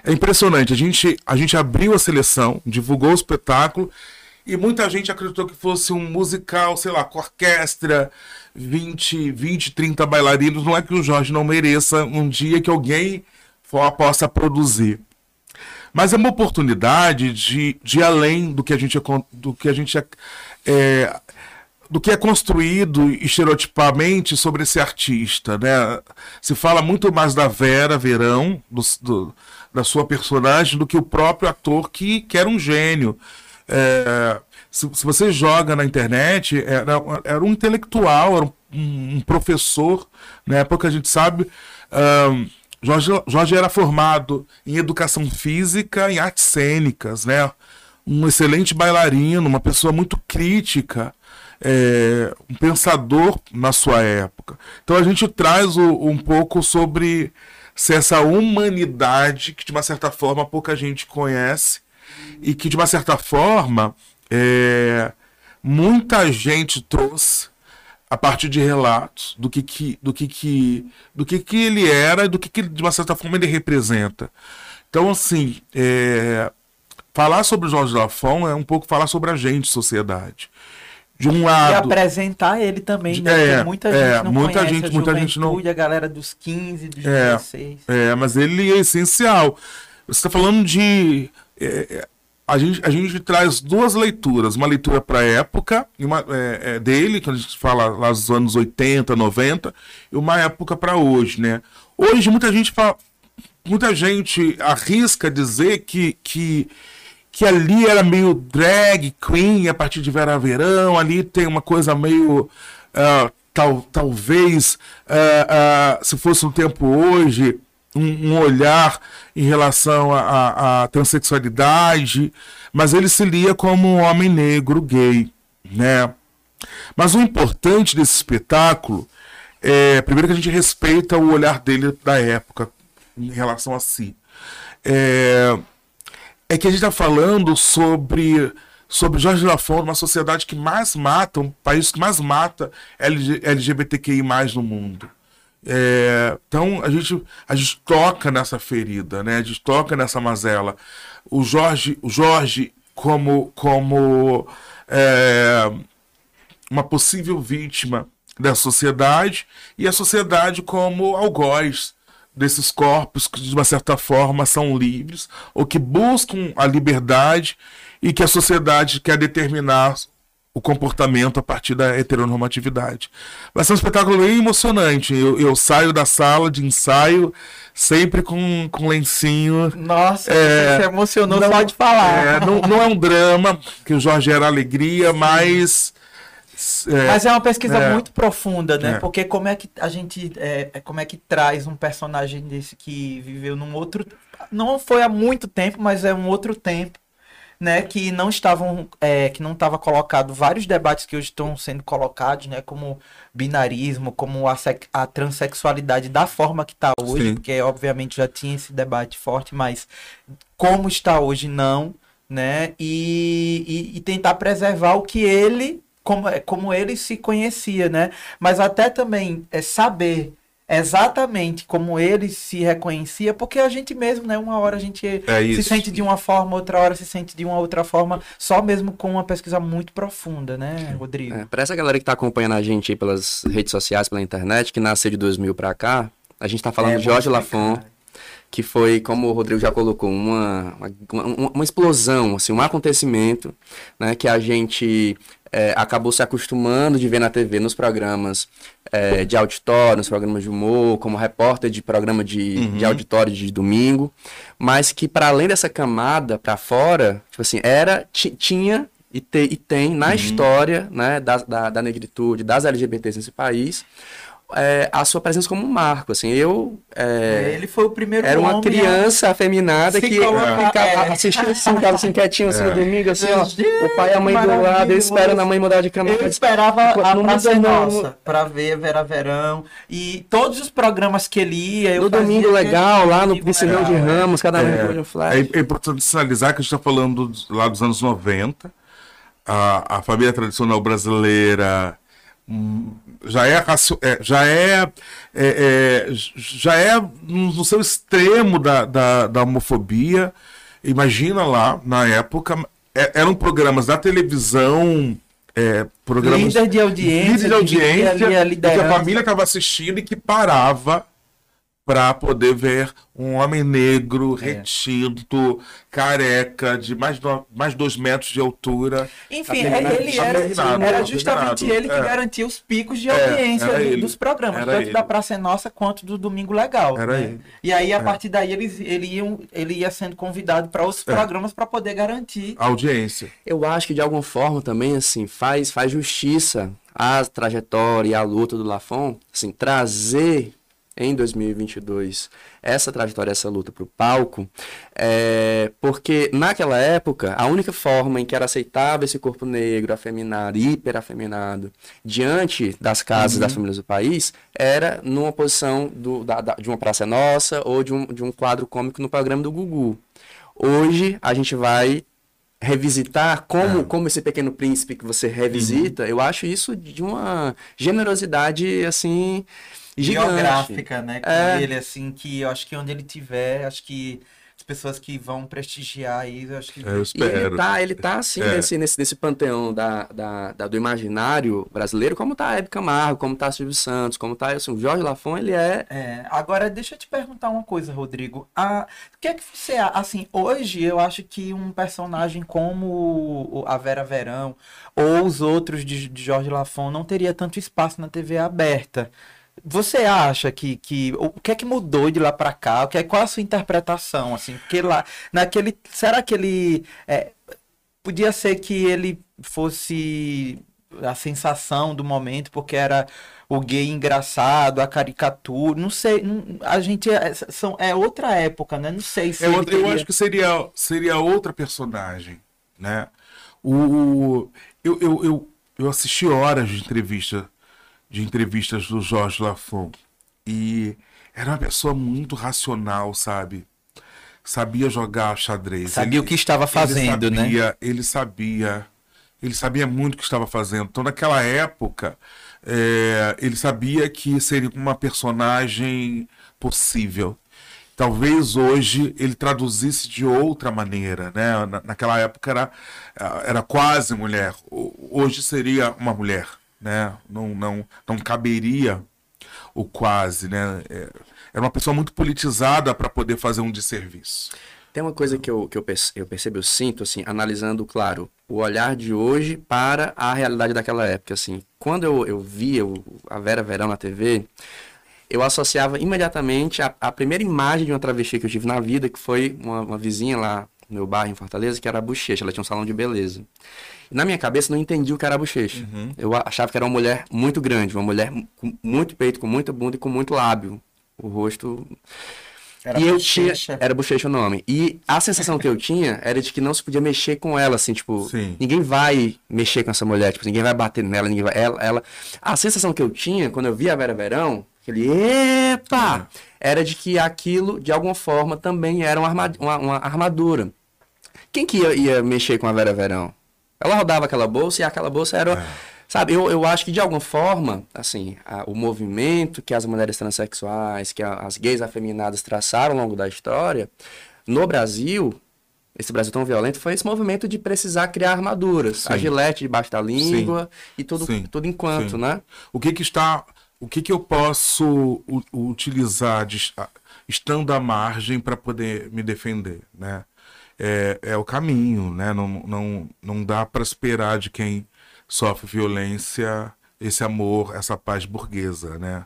É impressionante. A gente, a gente abriu a seleção, divulgou o espetáculo e muita gente acreditou que fosse um musical, sei lá, com orquestra, 20, 20, 30 bailarinos. Não é que o Jorge não mereça um dia que alguém for, possa produzir. Mas é uma oportunidade de, de além do que a gente, do que a gente é, do que é construído estereotipamente sobre esse artista, né? Se fala muito mais da Vera Verão, do, do, da sua personagem, do que o próprio ator que, que era um gênio. É, se, se, você joga na internet, era, era um intelectual, era um, um professor, na época a gente sabe. Um, Jorge, Jorge era formado em educação física e artes cênicas, né? Um excelente bailarino, uma pessoa muito crítica, é, um pensador na sua época. Então a gente traz o, um pouco sobre se essa humanidade que de uma certa forma pouca gente conhece e que de uma certa forma é, muita gente trouxe a partir de relatos do que, que, do que, que, do que, que ele era e do que, que de uma certa forma ele representa. Então, assim, é, falar sobre Jorge Lafon é um pouco falar sobre a gente, sociedade. De um lado. E apresentar ele também, né? É, Porque muita gente é, não muita conhece gente, a muita gente não. a galera dos 15, dos é, 16. É, mas ele é essencial. Você está falando de. É, é a gente, a gente traz duas leituras, uma leitura para a época uma, é, é, dele, quando a gente fala lá dos anos 80, 90, e uma época para hoje, né? Hoje muita gente fala, muita gente arrisca dizer que, que, que ali era meio drag queen a partir de Vera Verão, ali tem uma coisa meio uh, tal, talvez uh, uh, se fosse um tempo hoje um, um olhar em relação à transexualidade, mas ele se lia como um homem negro gay, né? Mas o importante desse espetáculo é, primeiro que a gente respeita o olhar dele da época em relação a si. É, é que a gente está falando sobre sobre Jorge Lafon, uma sociedade que mais mata, um país que mais mata LGBTQI no mundo. É, então a gente, a gente toca nessa ferida, né? A gente toca nessa mazela. O Jorge, o Jorge como, como é, uma possível vítima da sociedade e a sociedade como algoz desses corpos que de uma certa forma são livres ou que buscam a liberdade e que a sociedade quer determinar o comportamento a partir da heteronormatividade. Vai ser um espetáculo bem emocionante. Eu, eu saio da sala de ensaio sempre com, com lencinho. Nossa, é, você se emocionou não, só de falar. É, não, não é um drama, que o Jorge era alegria, Sim. mas. É, mas é uma pesquisa é, muito profunda, né? É. Porque como é que a gente. É, é, como é que traz um personagem desse que viveu num outro. Não foi há muito tempo, mas é um outro tempo né, que não estavam, é, que não estava colocado vários debates que hoje estão sendo colocados, né, como binarismo, como a, a transexualidade da forma que está hoje, Sim. porque obviamente já tinha esse debate forte, mas como está hoje não, né, e, e, e tentar preservar o que ele, como, como ele se conhecia, né, mas até também é saber exatamente como ele se reconhecia, porque a gente mesmo, né? Uma hora a gente É se sente de uma forma, outra hora se sente de uma outra forma, só mesmo com uma pesquisa muito profunda, né, Rodrigo? É, para essa galera que tá acompanhando a gente aí pelas redes sociais, pela internet, que nasceu de 2000 pra cá, a gente tá falando É, de Jorge. Lafon, que foi, como o Rodrigo já colocou, uma, uma, uma- uma explosão, assim, um acontecimento, né, que a gente é, acabou se acostumando de ver na TV, nos programas é, de auditório, nos programas de humor, como repórter de programa de, de auditório de domingo, mas que para além dessa camada para fora, tipo assim, era, ti- tinha e, te- e tem na história né, da, da, da negritude, das LGBTs nesse país, é, a sua presença como um marco. Assim, eu é, Ele foi o primeiro era uma homem a- criança afeminada se que ficava é. assistindo assim, ficava assim quietinho assim no domingo, assim, ó, o pai e a mãe do lado, eu esperando a mãe mudar de cama. Eu esperava a No Praça Nossa pra ver Vera Verão e todos os programas que ele ia. Eu No fazia domingo legal, lá no piscinão de é. Ramos, cada um É, com flash. é, é importante sinalizar que a gente está falando lá dos anos 90. A, a família tradicional brasileira hum, já é, é, já é, é, é, já é no seu extremo da, da, da homofobia. Imagina lá, na época, é- eram programas da televisão, é, programas Líder de audiência. líder de audiência, que que a família estava assistindo e que parava para poder ver um homem negro, É. retinto, careca, de mais, do, mais dois metros de altura. Enfim, Afeminado, ele era, afeminado, era justamente ele que é. garantia os picos de É, audiência do- ele. dos programas, Era tanto ele. da Praça é Nossa quanto do Domingo Legal. Era né? ele. E aí, a partir daí, eles, ele, iam, ele ia sendo convidado para outros É. programas para poder garantir. A audiência. Eu acho que de alguma forma também, assim, faz, faz justiça à trajetória e à luta do Lafon, assim, trazer em 2022 essa trajetória, essa luta para o palco, é, porque naquela época a única forma em que era aceitável esse corpo negro, afeminado, hiperafeminado, diante das casas das famílias do país, era numa posição do, da- da- de uma Praça é Nossa ou de um, de um quadro cômico no programa do Gugu. Hoje a gente vai revisitar como, como esse pequeno príncipe que você revisita, eu acho isso de uma generosidade assim gigante. geográfica, né? Com É. ele, assim, que eu acho que onde ele tiver, acho que as pessoas que vão prestigiar isso, eu acho que. É, Eu E espero. ele tá, ele tá assim, É. nesse, nesse, nesse panteão da, da, da- do imaginário brasileiro, como tá a Hebe Camargo, como tá Silvio Santos, como tá assim, o Jorge Lafon, ele é É, agora deixa eu te perguntar uma coisa, Rodrigo. Ah, o que é que você, a- assim, hoje eu acho que um personagem como o- a Vera Verão ou os outros de, de Jorge Lafon não teria tanto espaço na TV aberta. Você acha que, que o que é que mudou de lá pra cá? O que é, qual a sua interpretação, assim? Porque lá, naquele, será que ele é, podia ser que ele fosse a sensação do momento, porque era o gay engraçado, a caricatura, não sei, a gente é, são, é outra época, né? Não sei se É outra- eu teria- acho que seria, seria outra personagem, né? O, o- eu, eu, eu, eu assisti horas de entrevista de entrevistas do Jorge Lafon e era uma pessoa muito racional, sabe? Sabia jogar xadrez. sabia o que estava fazendo, ele né? sabia, Ele sabia, ele sabia muito o que estava fazendo. Então, naquela época, é, ele sabia que seria uma personagem possível. Talvez hoje ele traduzisse de outra maneira, né? Na- naquela época era, era quase mulher. Hoje seria uma mulher, né? Não, não, não caberia o quase, né? É, Era uma pessoa muito politizada para poder fazer um desserviço. Tem uma coisa que eu, que eu, perce- eu percebo, eu sinto, assim, analisando, claro, o olhar de hoje para a realidade daquela época, assim. Quando eu, eu via o- a Vera Verão na TV, eu associava imediatamente a, a primeira imagem de uma travesti que eu tive na vida, que foi uma, uma vizinha lá no meu bairro, em Fortaleza, que era a Bochecha, ela tinha um salão de beleza. Na minha cabeça, eu não entendi o que era a Bochecha. Eu a- achava que era uma mulher muito grande, uma mulher com muito peito, com muita bunda e com muito lábio. O rosto Era e eu bochecha. tinha. Era bochecha o nome. E a sensação que eu tinha era de que não se podia mexer com ela, assim, tipo, Sim. ninguém vai mexer com essa mulher, tipo, ninguém vai bater nela, ninguém vai. Ela, ela... A sensação que eu tinha quando eu via a Vera Verão, aquele epa! Era de que aquilo, de alguma forma, também era uma, uma- uma armadura. Quem que ia, ia mexer com a Vera Verão? Ela rodava aquela bolsa e aquela bolsa era. Sabe, eu, eu acho que de alguma forma, assim, a- o movimento que as mulheres transexuais, que a- as gays afeminadas traçaram ao longo da história, no Brasil, esse Brasil tão violento, foi esse movimento de precisar criar armaduras. A Sim. gilete debaixo da língua e tudo, Sim. tudo enquanto, Sim. né? O que que está, o que que eu posso utilizar de, a- estando à margem para poder me defender, né? É, é o caminho, né? Não, não, não dá para esperar de quem sofre violência esse amor, essa paz burguesa, né?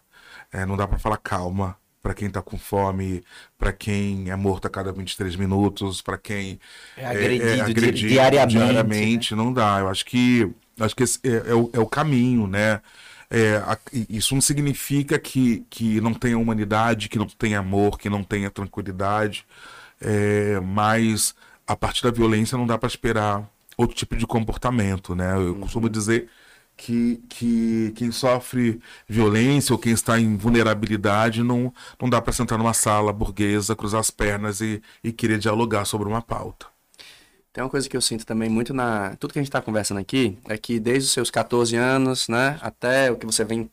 É, não dá para falar calma para quem tá com fome, para quem é morto a cada 23 minutos, para quem É agredido di- diariamente, diariamente, não dá. Eu acho que acho que é, é o, é o caminho, né? É, a- isso não significa que, que não tenha humanidade, que não tenha amor, que não tenha tranquilidade, é, mas a partir da violência não dá para esperar outro tipo de comportamento, né? Eu costumo dizer que, que quem sofre violência ou quem está em vulnerabilidade não, não dá para sentar numa sala burguesa, cruzar as pernas e, e querer dialogar sobre uma pauta. Tem uma coisa que eu sinto também muito na. Tudo que a gente está conversando aqui é que desde os seus 14 anos, né, até o que você vem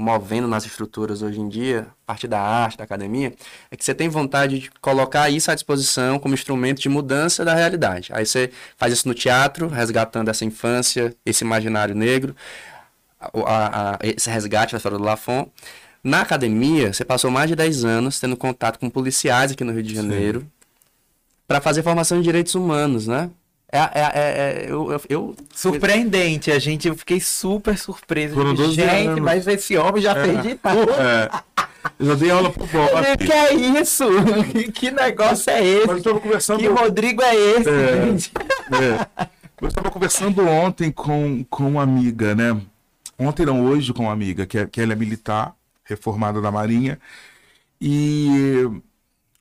movendo nas estruturas hoje em dia, a partir da arte, da academia, é que você tem vontade de colocar isso à disposição como instrumento de mudança da realidade. Aí você faz isso no teatro, resgatando essa infância, esse imaginário negro, a- a- esse resgate da história do Lafon. Na academia, você passou mais de 10 anos tendo contato com policiais aqui no Rio de Janeiro para fazer formação em direitos humanos, né? É, é, é, é- eu, eu, eu- Surpreendente, a gente, eu fiquei super surpreso. Foram Digo, 12 gente, anos. mas esse homem já fez de tudo. É, eu já dei aula pro O Bob. que é isso? Que, que negócio é esse? Mas eu conversando, Que Rodrigo é esse, É. gente? é, eu estava conversando ontem com, com uma amiga, né? Ontem não, hoje com uma amiga, que, é, que ela é militar, reformada da Marinha. E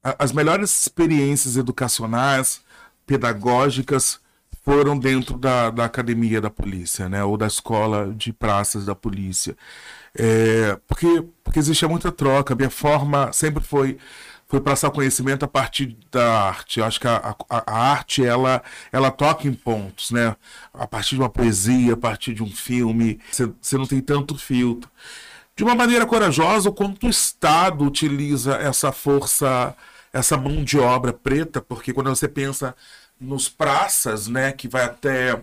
as melhores experiências educacionais, pedagógicas, foram dentro da, da academia da polícia, né? Ou da escola de praças da polícia. É, porque, porque existia muita troca. Minha forma sempre foi foi passar conhecimento a partir da arte. Eu acho que a, a, a arte ela ela toca em pontos, né? A partir de uma poesia, a partir de um filme, você não tem tanto filtro. De uma maneira corajosa, o quanto o Estado utiliza essa força, essa mão de obra preta, porque quando você pensa nos praças, né, que vai até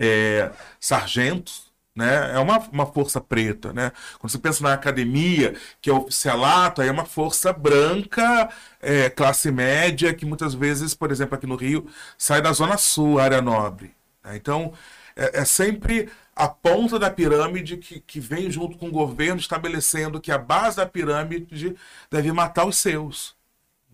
é, sargentos, né? É uma, uma força preta, né? Quando você pensa na academia, que é oficialato, aí é uma força branca, é, classe média, que muitas vezes, por exemplo, aqui no Rio, sai da Zona Sul, área nobre. né? Então, é, é sempre a ponta da pirâmide que, que vem junto com o governo estabelecendo que a base da pirâmide deve matar os seus.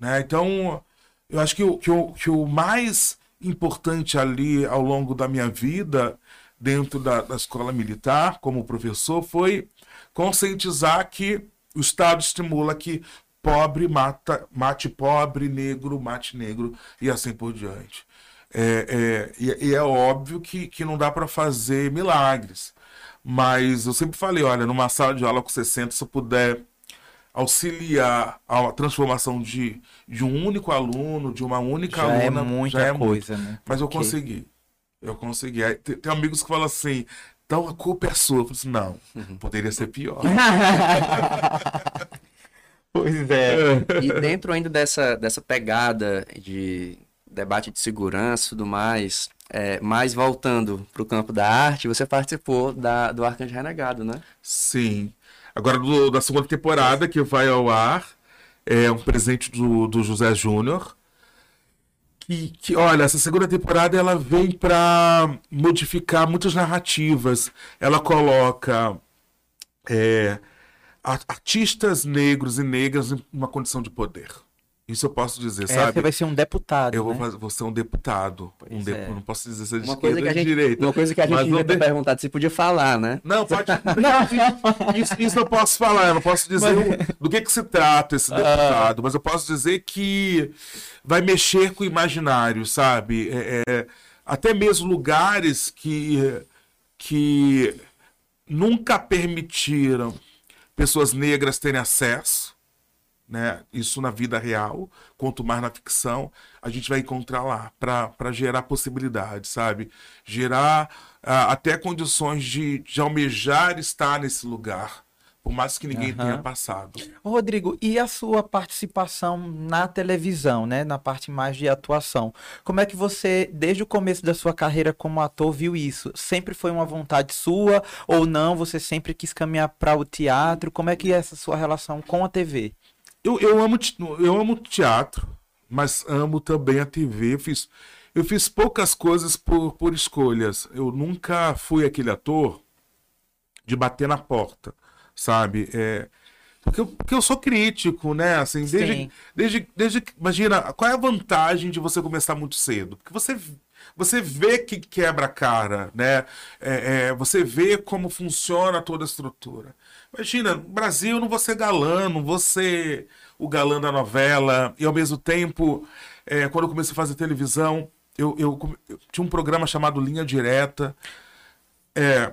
Né? Então, eu acho que o, que, o, que o mais importante ali ao longo da minha vida, dentro da, da escola militar, como professor, foi conscientizar que o Estado estimula que pobre mata, mate pobre, negro mate negro e assim por diante. É, é, e, e é óbvio que, que não dá para fazer milagres. Mas eu sempre falei, olha, numa sala de aula com 60, se eu puder auxiliar a transformação de, de um único aluno, de uma única Já é aluna, muita já é muito. coisa, né? Mas eu Porque- consegui. Eu consegui. Aí, tem, tem amigos que falam assim, então a culpa é sua. Eu falei assim, não, poderia ser pior. Pois é. E dentro ainda dessa, dessa pegada de debate de segurança e tudo mais, é, mais voltando para o campo da arte, você participou da, do Arcanjo Renegado, né? Sim. Agora, do- da segunda temporada, que vai ao ar, é um presente do, do José Júnior. Que, que, olha, essa segunda temporada ela vem para modificar muitas narrativas. Ela coloca é, artistas negros e negras em uma condição de poder. Isso eu posso dizer, É, sabe? você vai ser um deputado. Eu vou, né? fazer, vou ser um deputado. Um de- é. eu Não posso dizer se é de Uma esquerda ou de gente, direita. uma coisa que a gente Mas devia ter de- perguntado se podia falar, né? Não, pode. Não, isso, isso eu posso falar. Eu não posso dizer o- do que, que se trata esse deputado, mas eu posso dizer que vai mexer com o imaginário, sabe? É, é, até mesmo lugares que, que nunca permitiram pessoas negras terem acesso. Né? Isso na vida real, quanto mais na ficção, a gente vai encontrar lá para gerar possibilidades, sabe? Gerar uh, até condições de, de almejar estar nesse lugar por mais que ninguém uhum. tenha passado. Rodrigo, e a sua participação na televisão, né, na parte mais de atuação? Como é que você, desde o começo da sua carreira como ator, viu isso? Sempre foi uma vontade sua ou não? Você sempre quis caminhar para o teatro? Como é que é essa sua relação com a TV? Eu, eu amo eu amo teatro, mas amo também a TV. Eu fiz eu fiz poucas coisas por, por escolhas. Eu nunca fui aquele ator de bater na porta sabe? É, porque, eu, porque eu sou crítico, né? Assim, desde, desde, desde. Imagina, qual é a vantagem de você começar muito cedo? Porque você, você vê que quebra a cara, né? É, é, você vê como funciona toda a estrutura. Imagina, Brasil não vou ser galã, não vou ser o galã da novela, e ao mesmo tempo, é, quando eu comecei a fazer televisão, eu, eu, eu, tinha um programa chamado Linha Direta. É,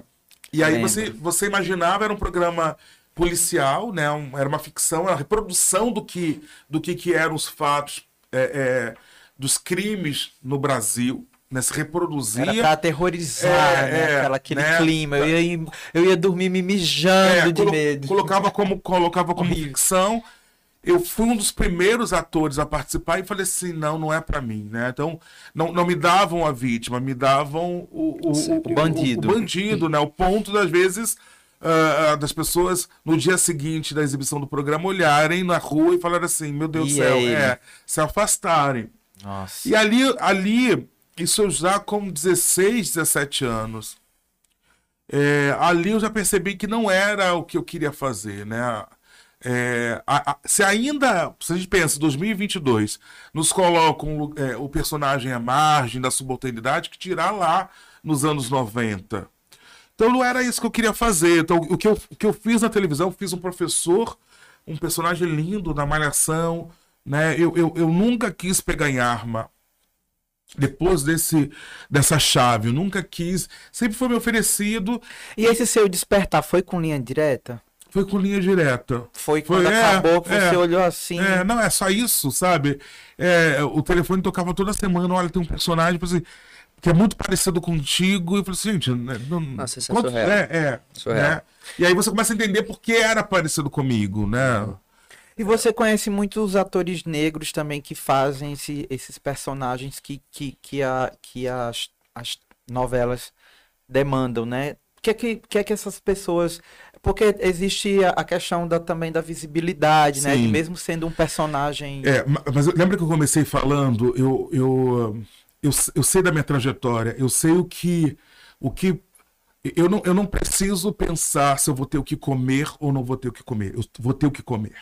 e aí você, você imaginava, era um programa policial, né? Um, era uma ficção, era uma reprodução do que, do que, que eram os fatos é, é, dos crimes no Brasil. Né, se reproduzia. Era pra aterrorizar, é, né? É, Aquela, aquele né? clima. Eu ia, eu ia dormir me mijando é, de colo medo. Colocava como, colocava como ficção eu fui um dos primeiros atores a participar e falei assim, não, não é para mim, né? Então, não, não me davam a vítima, me davam o, o, o, o bandido. O, bandido, né? O ponto das vezes uh, das pessoas no dia seguinte da exibição do programa olharem na rua e falarem assim, meu Deus do céu, é, se afastarem. Nossa. E ali, ali, isso eu já com 16, 17 anos. É, ali eu já percebi que não era o que eu queria fazer, né? É, a, a, se ainda, se a gente pensa, 2022, nos colocam é, o personagem à margem da subalternidade, que tirar lá nos anos 90. Então não era isso que eu queria fazer. Então o que eu, o que eu fiz na televisão, eu fiz um professor, um personagem lindo na malhação, né? Eu, eu, eu nunca quis pegar em arma. Depois desse, dessa chave, eu nunca quis, sempre foi me oferecido. E esse seu despertar foi com linha direta? Foi com linha direta. Foi quando foi, acabou é, que você é, olhou assim. É, não, é só isso, sabe? É, o telefone tocava toda semana, olha, tem um personagem assim, que é muito parecido contigo. E eu falei assim, gente, né, não, Nossa, isso é quanto, surreal. É, é. Surreal. Né? E aí você começa a entender por que era parecido comigo, né? E você conhece muitos atores negros também que fazem esse, esses personagens que, que, que, a, que as, as novelas demandam, né? O que é que, que, é que essas pessoas porque existe a questão da, também da visibilidade, Sim. né? De mesmo sendo um personagem. É, mas lembra que eu comecei falando, eu, eu, eu, eu sei da minha trajetória, eu sei o que. O que eu não, eu não preciso pensar se eu vou ter o que comer ou não vou ter o que comer. Eu vou ter o que comer.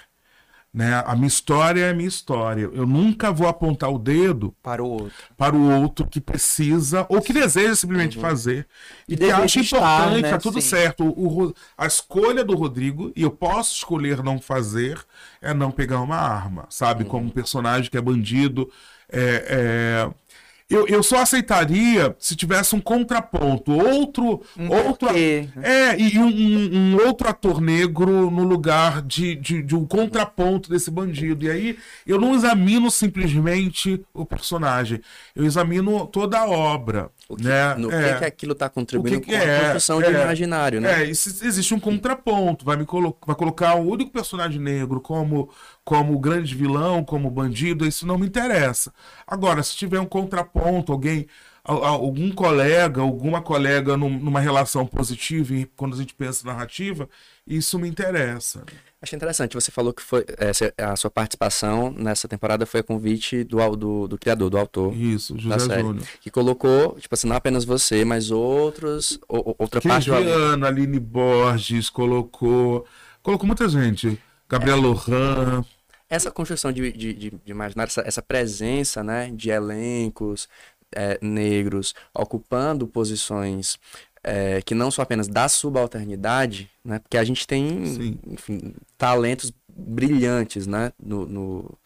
Né? A minha história é a minha história. Eu nunca vou apontar o dedo para o outro, para o outro que precisa ou que deseja simplesmente uhum. fazer e, e que acha importante, né? tá tudo Sim. certo. O, o, a escolha do Rodrigo, e eu posso escolher não fazer, é não pegar uma arma, sabe? Uhum. Como um personagem que é bandido. É, é, eu, eu só aceitaria se tivesse um contraponto, outro. Um outro é, e um, um, outro ator negro no lugar de, de, de, um contraponto desse bandido. E aí eu não examino simplesmente o personagem, eu examino toda a obra. O que, né? No é, que, que aquilo está contribuindo que com a é, construção é, de imaginário, né? É, existe um contraponto. Vai, me colo vai colocar o único personagem negro como como grande vilão, como bandido, isso não me interessa. Agora, se tiver um contraponto, alguém, algum colega, alguma colega numa relação positiva, quando a gente pensa narrativa, isso me interessa. Achei interessante, você falou que foi essa, a sua participação nessa temporada foi a convite do, do, do criador, do autor. Isso, José Júnior. Que colocou, tipo assim, não apenas você, mas outros, outra parte do Aline Borges, colocou, colocou muita gente. Gabriel é. Lohan essa construção de, de, de, de imaginário, essa, essa, presença né, de elencos é, negros ocupando posições é, que não são apenas da subalternidade, né, porque a gente tem enfim, talentos brilhantes né, no, no,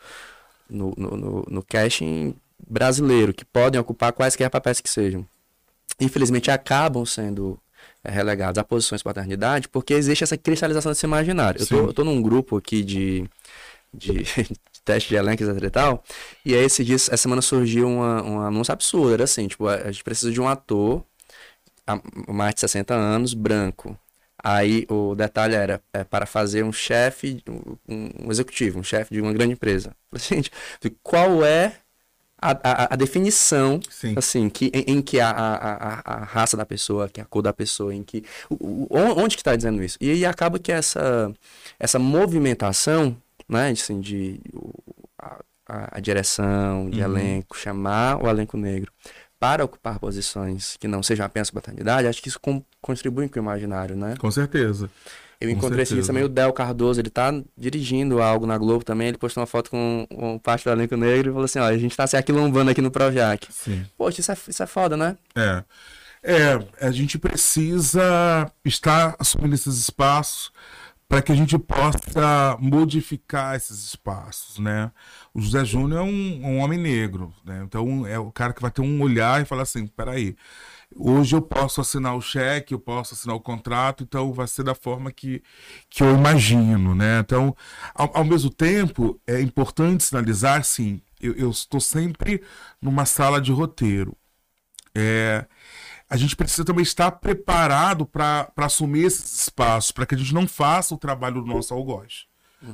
no, no, no casting brasileiro, que podem ocupar quaisquer papéis que sejam. Infelizmente acabam sendo é, relegados a posições de paternidade porque existe essa cristalização desse imaginário. Eu tô, eu tô num grupo aqui de de, de teste de elenco, etc e tal. E aí, esse dia, essa semana surgiu uma, um anúncio absurdo. Era assim, tipo, a gente precisa de um ator, a, mais de 60 anos, branco. Aí o detalhe era é, para fazer um chefe, um, um executivo, um chefe de uma grande empresa. Gente, qual é a, a, a definição, Sim. assim, que, em, em que a, a, raça da pessoa, que a cor da pessoa, em que. o- o- onde que está dizendo isso? E aí acaba que essa, essa movimentação, né, assim, de a direção de Uhum. elenco, chamar o elenco negro para ocupar posições que não sejam apenas paternidade, acho que isso com- contribui com o imaginário, né? Com certeza. Eu Com encontrei esse certeza. também o Del Cardoso, ele tá dirigindo algo na Globo também, ele postou uma foto com, com parte do elenco negro e falou assim, ó, a gente tá se aquilombando aqui no Projac. Sim. Poxa, isso é, isso é foda, né? É. É, a gente precisa estar assumindo esses espaços para que a gente possa modificar esses espaços, né? O José Júnior é um, um homem negro, né? Então é o cara que vai ter um olhar e falar assim, peraí, hoje eu posso assinar o cheque, eu posso assinar o contrato, então vai ser da forma que, que eu imagino, né? Então, ao, ao mesmo tempo, é importante sinalizar, sim, eu, eu estou sempre numa sala de roteiro. É, a gente precisa também estar preparado para assumir esses espaços, para que a gente não faça o trabalho do nosso algoz.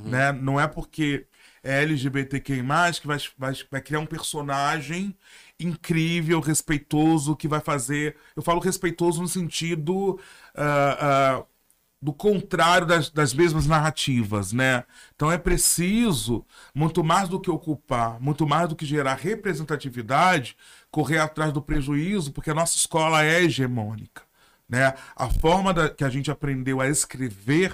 Né? Não é porque é LGBTQI, que vai, vai, vai criar um personagem incrível, respeitoso, que vai fazer. Eu falo respeitoso no sentido. ah, ah, do contrário das, das mesmas narrativas, né? Então é preciso, muito mais do que ocupar, muito mais do que gerar representatividade, correr atrás do prejuízo, porque a nossa escola é hegemônica, né? A forma da- que a gente aprendeu a escrever,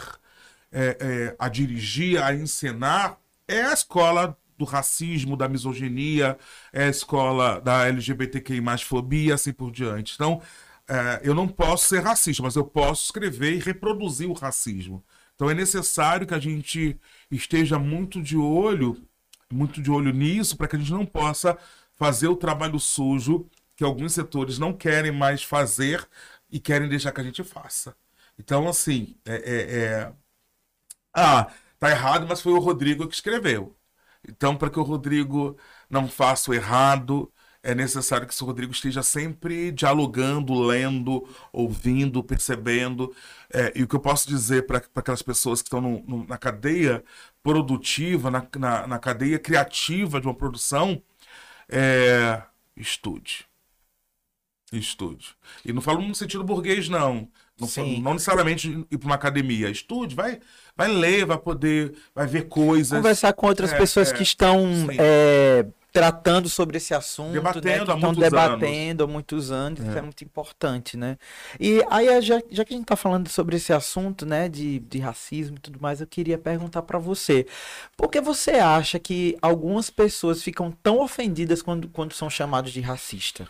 é, é, a dirigir, a encenar, é a escola do racismo, da misoginia, é a escola da LGBTQI+, fobia, assim por diante. Então, é, eu não posso ser racista, mas eu posso escrever e reproduzir o racismo. Então é necessário que a gente esteja muito de olho, muito de olho nisso, para que a gente não possa fazer o trabalho sujo que alguns setores não querem mais fazer e querem deixar que a gente faça. Então, assim, é, é- é- ah, tá errado, mas foi o Rodrigo que escreveu. Então, para que o Rodrigo não faça o errado, é necessário que esse Rodrigo esteja sempre dialogando, lendo, ouvindo, percebendo. É, e o que eu posso dizer para aquelas pessoas que estão no- no- na cadeia produtiva, na, na, na cadeia criativa de uma produção, é estude. Estude. E não falo no sentido burguês, não. Não, falo- não necessariamente ir para uma academia. Estude, vai, vai ler, vai poder, vai ver coisas. Conversar com outras É, pessoas é, que estão é, tratando sobre esse assunto, Debatendo né, que estão debatendo há muitos anos, isso é muito importante, né? E aí, já, já que a gente está falando sobre esse assunto, né, de, de racismo e tudo mais, eu queria perguntar para você, por que você acha que algumas pessoas ficam tão ofendidas quando, quando são chamados de racista?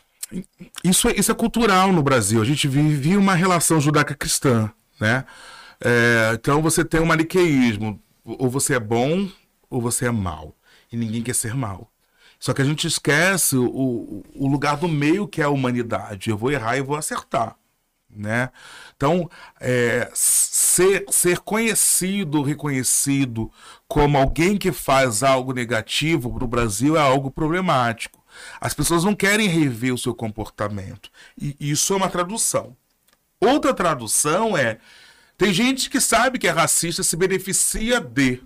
Isso, é- isso é cultural no Brasil. A gente vive uma relação judaica-cristã, né? É, então você tem um maniqueísmo. Ou você é bom ou você é mal. E ninguém quer ser mal. Só que a gente esquece o, o lugar do meio que é a humanidade. Eu vou errar e vou acertar. Né? Então, é, ser, ser conhecido, reconhecido como alguém que faz algo negativo para o Brasil é algo problemático. As pessoas não querem rever o seu comportamento. E isso é uma tradução. Outra tradução é: tem gente que sabe que é racista, se beneficia de,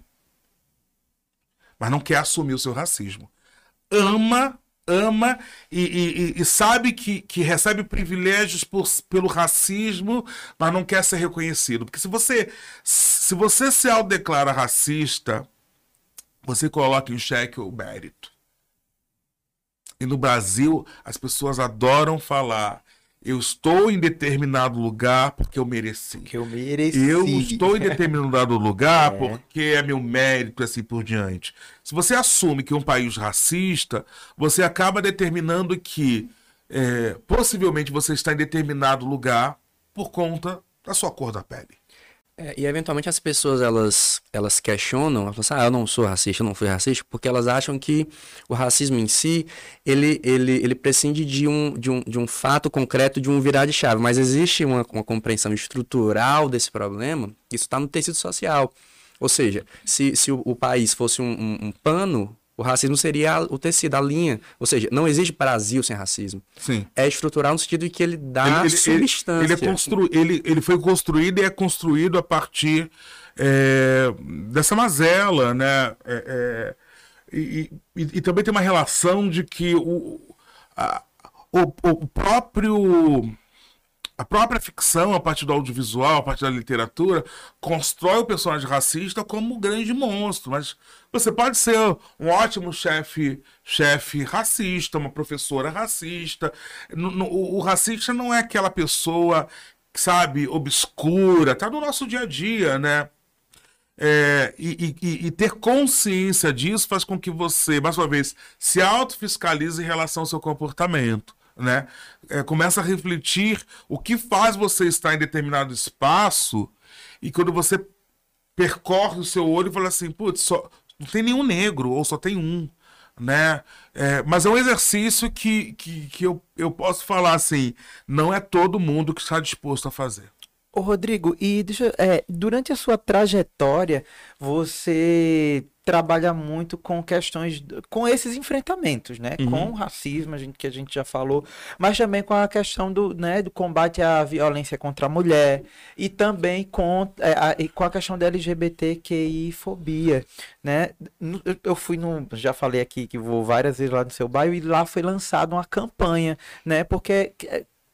mas não quer assumir o seu racismo. Ama, ama e, e- e- sabe que, que recebe privilégios por- pelo racismo, mas não quer ser reconhecido. Porque se você se você se autodeclara racista, você coloca em xeque o mérito. E no Brasil, as pessoas adoram falar: eu estou em determinado lugar porque eu mereci. Que eu mereci. Eu estou em determinado lugar É. porque é meu mérito, assim por diante. Se você assume que é um país racista, você acaba determinando que é, possivelmente você está em determinado lugar por conta da sua cor da pele. É, e eventualmente as pessoas elas, elas questionam, elas falam assim, ah, eu não sou racista, eu não fui racista, porque elas acham que o racismo em si, ele, ele, ele prescinde de um, de, um, de um fato concreto, de um virar de chave, mas existe uma, uma compreensão estrutural desse problema, isso está no tecido social. Ou seja, se, se o, o país fosse um, um, um pano, o racismo seria a- o tecido, a linha. Ou seja, não existe Brasil sem racismo. Sim. É estrutural no sentido de que ele dá substância. Ele, é constru... ele, ele foi construído e é construído a partir é, dessa mazela, né? É, é, e, e- e também tem uma relação de que o, a- o, o próprio a própria ficção, a partir do audiovisual, a partir da literatura, constrói o personagem racista como um grande monstro. Mas você pode ser um ótimo chefe chefe racista, uma professora racista. O, racista não é aquela pessoa, sabe, obscura. Tá no nosso dia a dia, né? É, e- e- e ter consciência disso faz com que você, mais uma vez, se autofiscalize em relação ao seu comportamento. Né? É, começa a refletir o que faz você estar em determinado espaço e quando você percorre o seu olho e fala assim, putz, só, não tem nenhum negro, ou só tem um. Né? É, mas é um exercício que, que, que eu, eu posso falar assim, não é todo mundo que está disposto a fazer. Ô, Rodrigo, e deixa, é, durante a sua trajetória, você trabalha muito com questões, com esses enfrentamentos, né? Uhum. Com o racismo, a gente, que a gente já falou, mas também com a questão do, né, do combate à violência contra a mulher e também com, é, a, e com a questão da LGBTQI fobia, né? Eu- fui no, já falei aqui que vou várias vezes lá no seu bairro e lá foi lançada uma campanha, né? Porque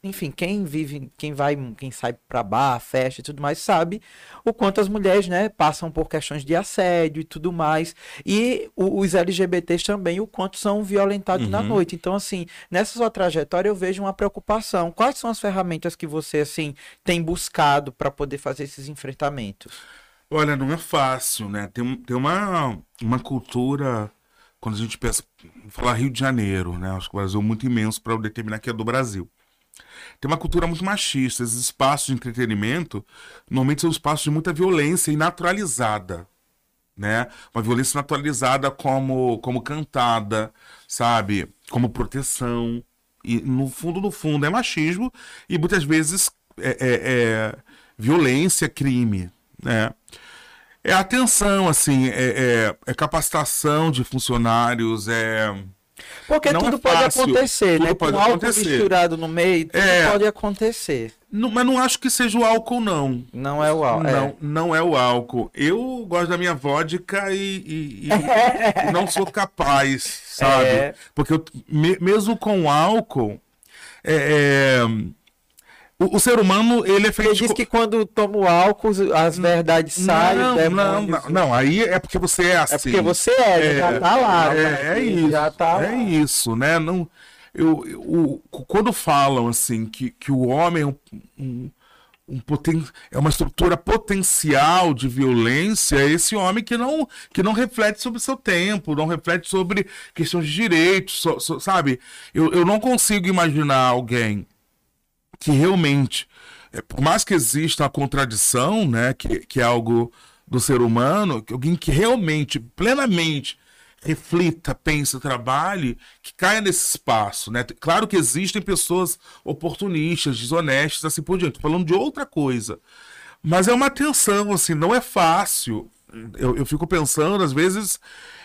enfim, quem vive, quem vai, quem sai pra bar, festa e tudo mais, sabe o quanto as mulheres, né, passam por questões de assédio e tudo mais. E os LGBTs também, o quanto são violentados na Uhum. noite. Então, assim, nessa sua trajetória eu vejo uma preocupação. Quais são as ferramentas que você, assim, tem buscado para poder fazer esses enfrentamentos? Olha, não é fácil, né? Tem, tem uma, uma cultura, quando a gente pensa, vou falar Rio de Janeiro, né? Acho que o Brasil é muito imenso para eu determinar que é do Brasil. Tem uma cultura muito machista. Esses espaços de entretenimento, normalmente são espaços de muita violência e naturalizada, né? Uma violência naturalizada como, como cantada, sabe? Como proteção. E no fundo, no fundo, é machismo e muitas vezes é, é- é violência, crime, né? É atenção, assim, é, é- é capacitação de funcionários, é... Porque Não tudo é pode fácil, acontecer, tudo né? pode Com álcool acontecer. misturado no meio, tudo É. pode acontecer. Não- mas não acho que seja o álcool, não. Não é o álcool. Não, não é o álcool. Eu gosto da minha vodka e, e- e- não sou capaz, sabe? É. Porque eu- me- mesmo com álcool, é- é, o, o ser humano ele é feito diz que quando toma o álcool, as verdades saem, não, os não, demônios- não, não, aí é porque você é assim. É porque você é, já tá lá. É, né? é isso. Já tá é lá. isso, né? Não, eu, eu- quando falam assim que, que o homem é um, um, um poten, é uma estrutura potencial de violência, é esse homem que não, que não reflete sobre o seu tempo, não reflete sobre questões de direitos, so- so- sabe? Eu, eu não consigo imaginar alguém que realmente, é, por mais que exista a contradição, né, que, que é algo do ser humano, que alguém que realmente, plenamente reflita, pense, trabalhe, que caia nesse espaço, né? Claro que existem pessoas oportunistas, desonestas, assim por diante. Falando de outra coisa. Mas é uma tensão, assim, não é fácil. Eu, eu fico pensando, às vezes,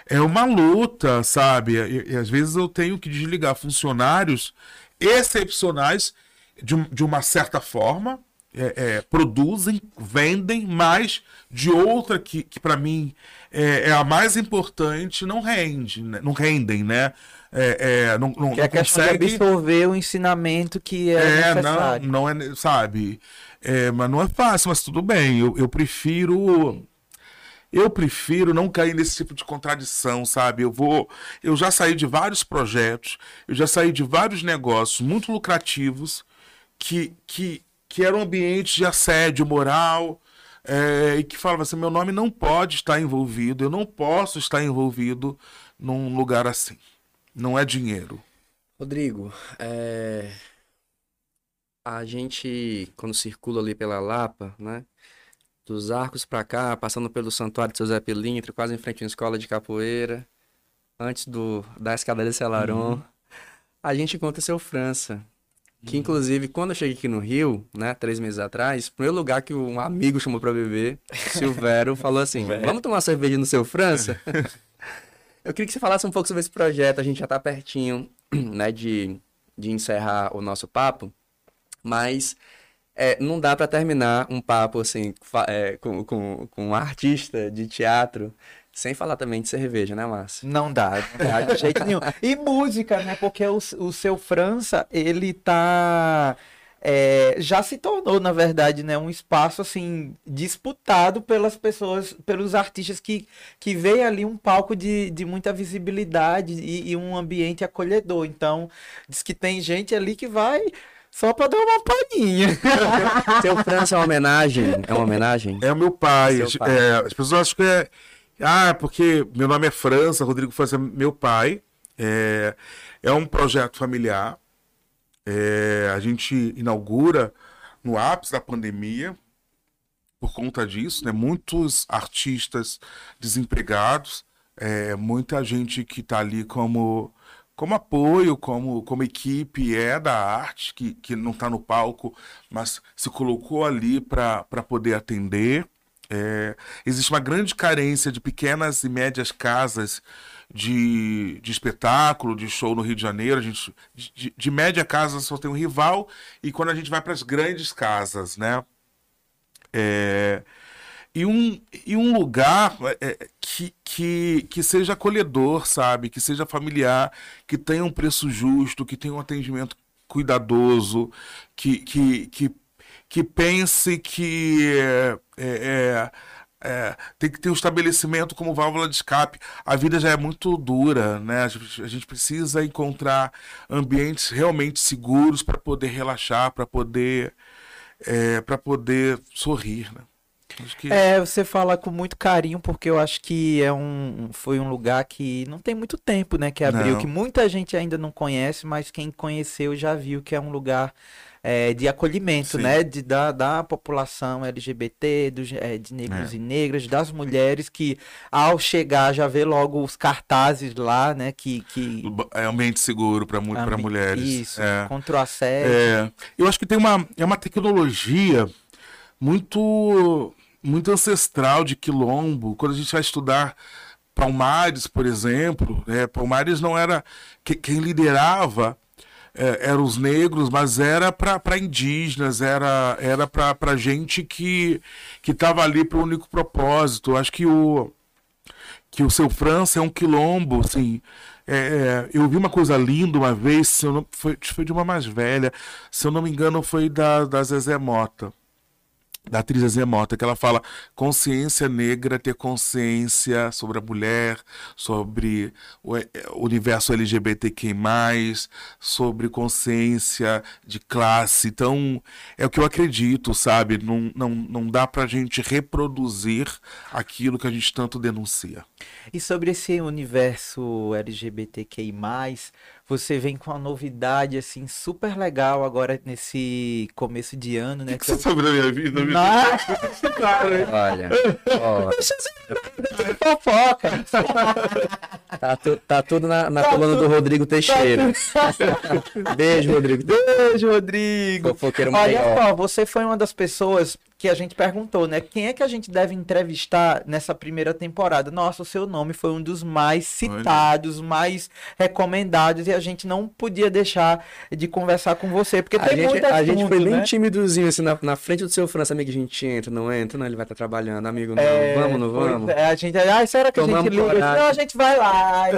é uma luta, sabe? E, e às vezes eu tenho que desligar funcionários excepcionais de, de uma certa forma, é, é, produzem, vendem, mas de outra que, que para mim é, é a mais importante, não rende, né? não rendem, né? É, é, não, não, Que é não consegue... absorver o ensinamento que é, É, não, necessário. não é, ne- sabe? É, mas não é fácil, mas tudo bem. Eu, eu prefiro. Eu prefiro não cair nesse tipo de contradição, sabe? Eu vou. Eu já saí de vários projetos, eu já saí de vários negócios muito lucrativos que, que, que eram ambientes de assédio moral. é, e que falavam assim: meu nome não pode estar envolvido, eu não posso estar envolvido num lugar assim. Não é dinheiro. Rodrigo, é, a gente, quando circula ali pela Lapa, né? Dos arcos pra cá, passando pelo Santuário de Seu Zé Pilintra, quase em frente à escola de capoeira, antes do, da escadaria Celaron, a gente encontra seu França. Que inclusive, quando eu cheguei aqui no Rio, né, três meses atrás, o primeiro lugar que um amigo chamou pra beber, Silvério, falou assim: Vamos tomar uma cerveja no seu França? eu queria que você falasse um pouco sobre esse projeto, a gente já tá pertinho, né, de, de encerrar o nosso papo, mas é, não dá para terminar um papo assim é, com, com, com um artista de teatro sem falar também de cerveja, né, Márcio? Não dá, não dá de jeito nenhum. E música, né? Porque o, o seu França, ele tá. É, já se tornou, na verdade, né, um espaço assim disputado pelas pessoas, pelos artistas que, que veem ali um palco de, de muita visibilidade e, e um ambiente acolhedor. Então, diz que tem gente ali que vai só pra dar uma palhinha. Seu França é uma homenagem? É uma homenagem? É o meu pai. pai. É, as pessoas acham que é ah, porque meu nome é França, Rodrigo França é meu pai. É, é um projeto familiar. É, a gente inaugura no ápice da pandemia por conta disso, né? Muitos artistas desempregados, é, muita gente que está ali como como apoio, como, como equipe é da arte, que, que não está no palco, mas se colocou ali para poder atender. É, existe uma grande carência de pequenas e médias casas de, de espetáculo, de show no Rio de Janeiro. A gente, de, de média casa só tem um rival, e quando a gente vai para as grandes casas, né? É, e, um, e um lugar é, que, que, que seja acolhedor, sabe? Que seja familiar, que tenha um preço justo, que tenha um atendimento cuidadoso, que, que, que que pense que é, é, é, tem que ter um estabelecimento como válvula de escape. A vida já é muito dura, né? A gente, a gente precisa encontrar ambientes realmente seguros para poder relaxar, para poder, é, para poder sorrir, né? Que... É, você fala com muito carinho, porque eu acho que é um, foi um lugar que não tem muito tempo, né? Que abriu, não. que muita gente ainda não conhece, mas quem conheceu já viu que é um lugar é, de acolhimento, Sim. né? De, da, da população LGBT, dos, é, de negros é. e negras, das mulheres que ao chegar já vê logo os cartazes lá, né? Que, que... É ambiente seguro para Ambi... mulheres. Isso, é. contra o assédio. Eu acho que tem uma, é uma tecnologia muito, muito ancestral de quilombo. Quando a gente vai estudar Palmares, por exemplo, é, Palmares não era quem liderava é, eram os negros, mas era para indígenas, era, era para gente que estava ali para o único propósito. Acho que o, que o seu França é um quilombo, assim. É, é, eu vi uma coisa linda uma vez, se não, foi, foi de uma mais velha, se eu não me engano, foi da, da Zezé Mota da atriz Zé Mota, que ela fala consciência negra, ter consciência sobre a mulher, sobre o universo LGBTQ+, sobre consciência de classe. Então, é o que eu acredito, sabe? Não, não, não dá pra gente reproduzir aquilo que a gente tanto denuncia. E sobre esse universo LGBTQI+, você vem com uma novidade, assim, super legal agora nesse começo de ano, né? O que, que você sabe da minha vida? Nossa, cara, Olha, ó. fofoca. Tá, tu, tá tudo na, na coluna do Rodrigo Teixeira. Beijo, Rodrigo. Beijo, Rodrigo. Fofoqueiro Olha só, você foi uma das pessoas que a gente perguntou, né? Quem é que a gente deve entrevistar nessa primeira temporada? Nossa, o seu nome foi um dos mais citados, Olha. mais recomendados e a gente não podia deixar de conversar com você, porque a tem gente, muito assunto, A gente foi bem né? timidozinho, assim, na, na, frente do seu França, amigo, a gente entra, não entra, não, ele vai estar trabalhando, amigo, não, é, vamos, não vamos? É, a gente, ah, será que Tomamos a gente liga? Não, a gente vai lá.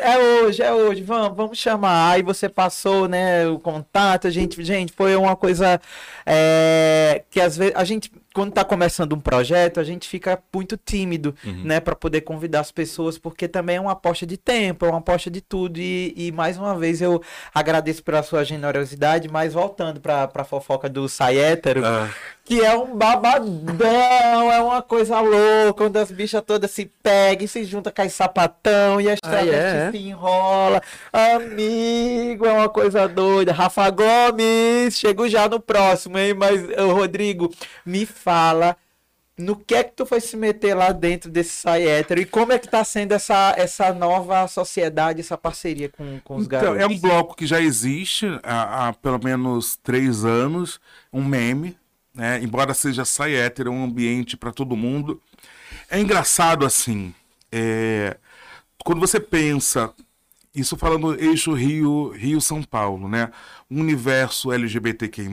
é hoje, é hoje, vamos, vamos chamar. Aí você passou, né, o contato, a gente, gente, foi uma coisa é, que às vezes a gente quando está começando um projeto, a gente fica muito tímido, uhum. né, para poder convidar as pessoas, porque também é uma aposta de tempo, é uma aposta de tudo. E, e mais uma vez eu agradeço pela sua generosidade, mas voltando para a fofoca do Sai Hétero, ah. Que é um babadão, é uma coisa louca, onde as bichas todas se pegam, se juntam com as sapatão e a estrada ah, é? se enrola. Amigo, é uma coisa doida. Rafa Gomes, chego já no próximo, hein? Mas, Rodrigo, me fala no que é que tu foi se meter lá dentro desse sai hétero e como é que tá sendo essa, essa nova sociedade, essa parceria com, com os Então, garotos? é um bloco que já existe há, há pelo menos três anos, um meme, né? Embora seja sai hétero, é um ambiente para todo mundo. É engraçado assim, é, quando você pensa, isso falando eixo Rio, Rio São Paulo, né? O universo LGBTQI+,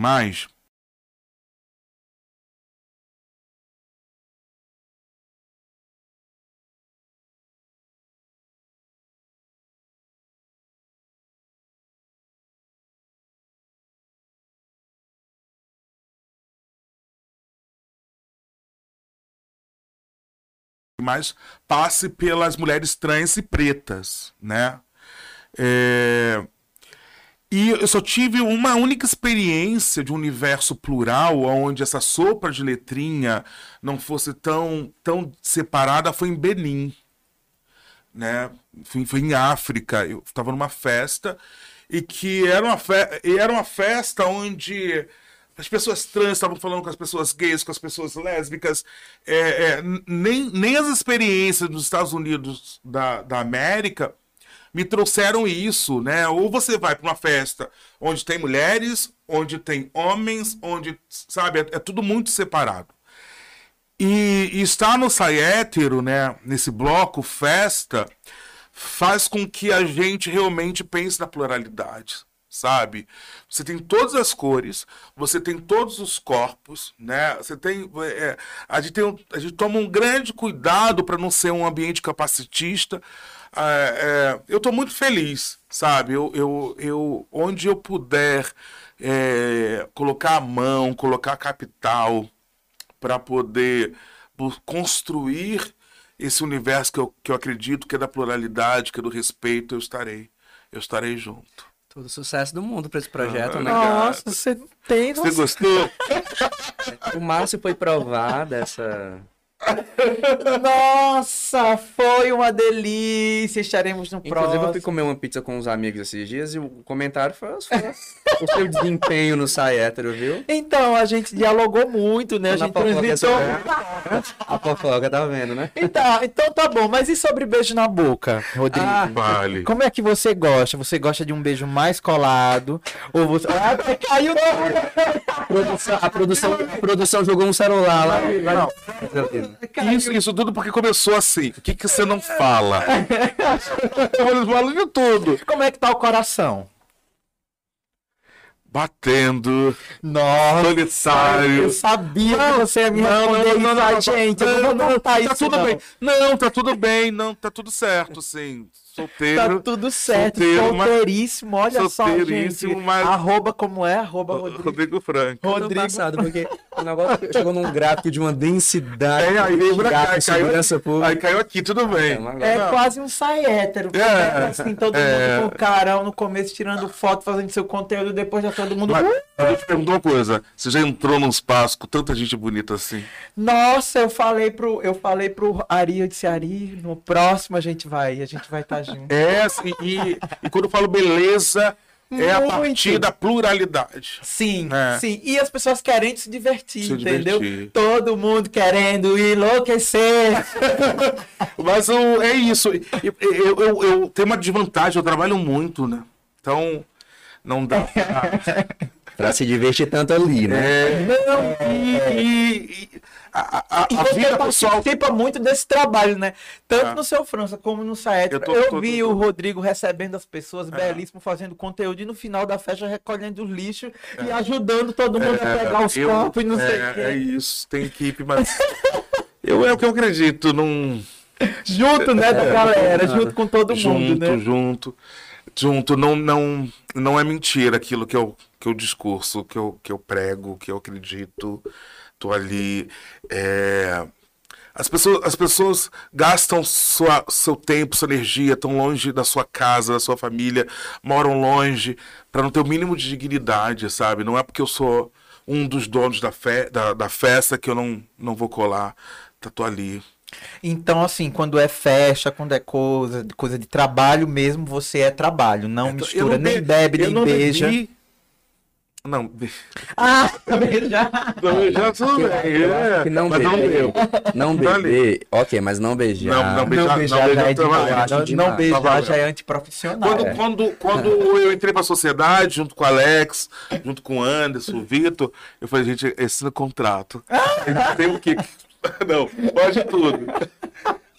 mais passe pelas mulheres trans e pretas, né? É, E eu só tive uma única experiência de um universo plural, onde essa sopa de letrinha não fosse tão, tão separada, foi em Benin. Né? Foi, foi em África. Eu estava numa festa e que era uma, fe... era uma festa onde as pessoas trans estavam falando com as pessoas gays, com as pessoas lésbicas. É, é, nem, nem as experiências dos Estados Unidos da, da América me trouxeram isso, né? Ou você vai para uma festa onde tem mulheres, onde tem homens, onde, sabe, é, é tudo muito separado. E, e estar no Sai Hétero, né, nesse bloco festa, faz com que a gente realmente pense na pluralidade, sabe? Você tem todas as cores, você tem todos os corpos, né? Você tem, é, a, gente tem um- a gente toma um grande cuidado para não ser um ambiente capacitista. É, é, eu estou muito feliz, sabe? Eu, eu, eu, onde eu puder é, colocar a mão, colocar capital para poder construir esse universo que eu, que eu acredito que é da pluralidade, que é do respeito, eu estarei. Eu estarei junto. Todo sucesso do mundo para esse projeto, Ah, né? Nossa, você não tem Você gostou? O Márcio foi provar dessa. Nossa, foi uma delícia. Estaremos no Inclusive, eu fui próximo. comer uma pizza com uns amigos esses dias e o comentário foi, foi o seu desempenho no Sai Hétero, viu? Então, a gente dialogou muito, né? A Na gente transitou. essa- A fofoca, tá vendo, né? Então, então tá bom, mas e sobre beijo na boca, Rodrigo? Ah, Vale. Como é que você gosta? Você gosta de um beijo mais colado? Ou você. Ah, caiu no. Produção- a, produção, a produção jogou um celular lá. lá Caiu. Isso, isso tudo porque começou assim. O que, que você não fala? Eu falo de tudo. Como é que tá o coração? Batendo, Nossa, eu solitário. sabia que você ia me responder isso, ai, gente. Eu não vou botar isso. Tá tudo não. bem. Não, tá tudo bem. Não, tá tudo certo, sim. Tá Solteiro. tudo certo, solteiro, mas- solteiríssimo, olha só, gente. solteiríssimo, mas- Arroba como é? Arroba Rodrigo. Rodrigo Franco. Rodrigo Rodrigo. passado, porque o negócio chegou num gráfico de uma densidade. É, aí veio pra cá, caiu, segurança pública. aí caiu aqui, tudo bem. É, É quase um sai hétero. É, assim, todo é. mundo com carão no começo, tirando foto, fazendo seu conteúdo, depois já todo mundo. Mas eu te pergunto uma coisa. Você já entrou num espaço com tanta gente bonita assim? Nossa, eu falei pro, eu falei pro Ari, eu disse, Ari, no próximo a gente vai, a gente vai estar junto. É, assim, e, e quando eu falo beleza, é a Muito. partir da pluralidade. Sim, É. sim. E as pessoas querendo se divertir, Se entendeu? divertir. Todo mundo querendo enlouquecer. Mas eu- é isso. Eu, eu, eu, eu tenho uma desvantagem, eu trabalho muito, né? Então, não dá. Pra se divertir tanto ali, né? É, não, e, e- e a, a, E a vida pessoal. participa muito desse trabalho, né? Tanto É. no seu França como no Saed. Eu, Eu tô- tô- vi tô- o Rodrigo recebendo as pessoas, É. belíssimo, fazendo conteúdo e no final da festa recolhendo o lixo e ajudando todo mundo a pegar os É. eu- copos e não sei o é, quê. é isso, tem equipe, mas. eu é o que eu acredito, não. Junto, né, da galera, junto com todo mundo, junto, né? junto, junto. Não, não, não é mentira aquilo que eu, que eu discurso, que eu, que eu prego, que eu acredito. Tô ali. é, As pessoas, as pessoas gastam sua, seu tempo, sua energia, tão longe da sua casa, da sua família, moram longe, para não ter o mínimo de dignidade, sabe? Não é porque eu sou um dos donos da, fe da, da festa que eu não, não vou colar. Tá, tô ali. Então, assim, quando é festa, quando é coisa, coisa de trabalho mesmo, você é trabalho, não Eu mistura, não nem be- bebe, nem beija. bebi Não, be- Ah, beijar. não beijar tudo bem. Eu acho que não mas não beber. deu. Não Não beber. Ok, mas não beijar. Não, não beijar- Não beijar beijar já é valendo. demais. Não, não beijar Tá já é antiprofissional. Quando, É. quando, quando eu entrei pra sociedade, junto com o Alex, junto com o Anderson, o Vitor, eu falei, gente, esse é o contrato. Tem o que. Não, pode tudo.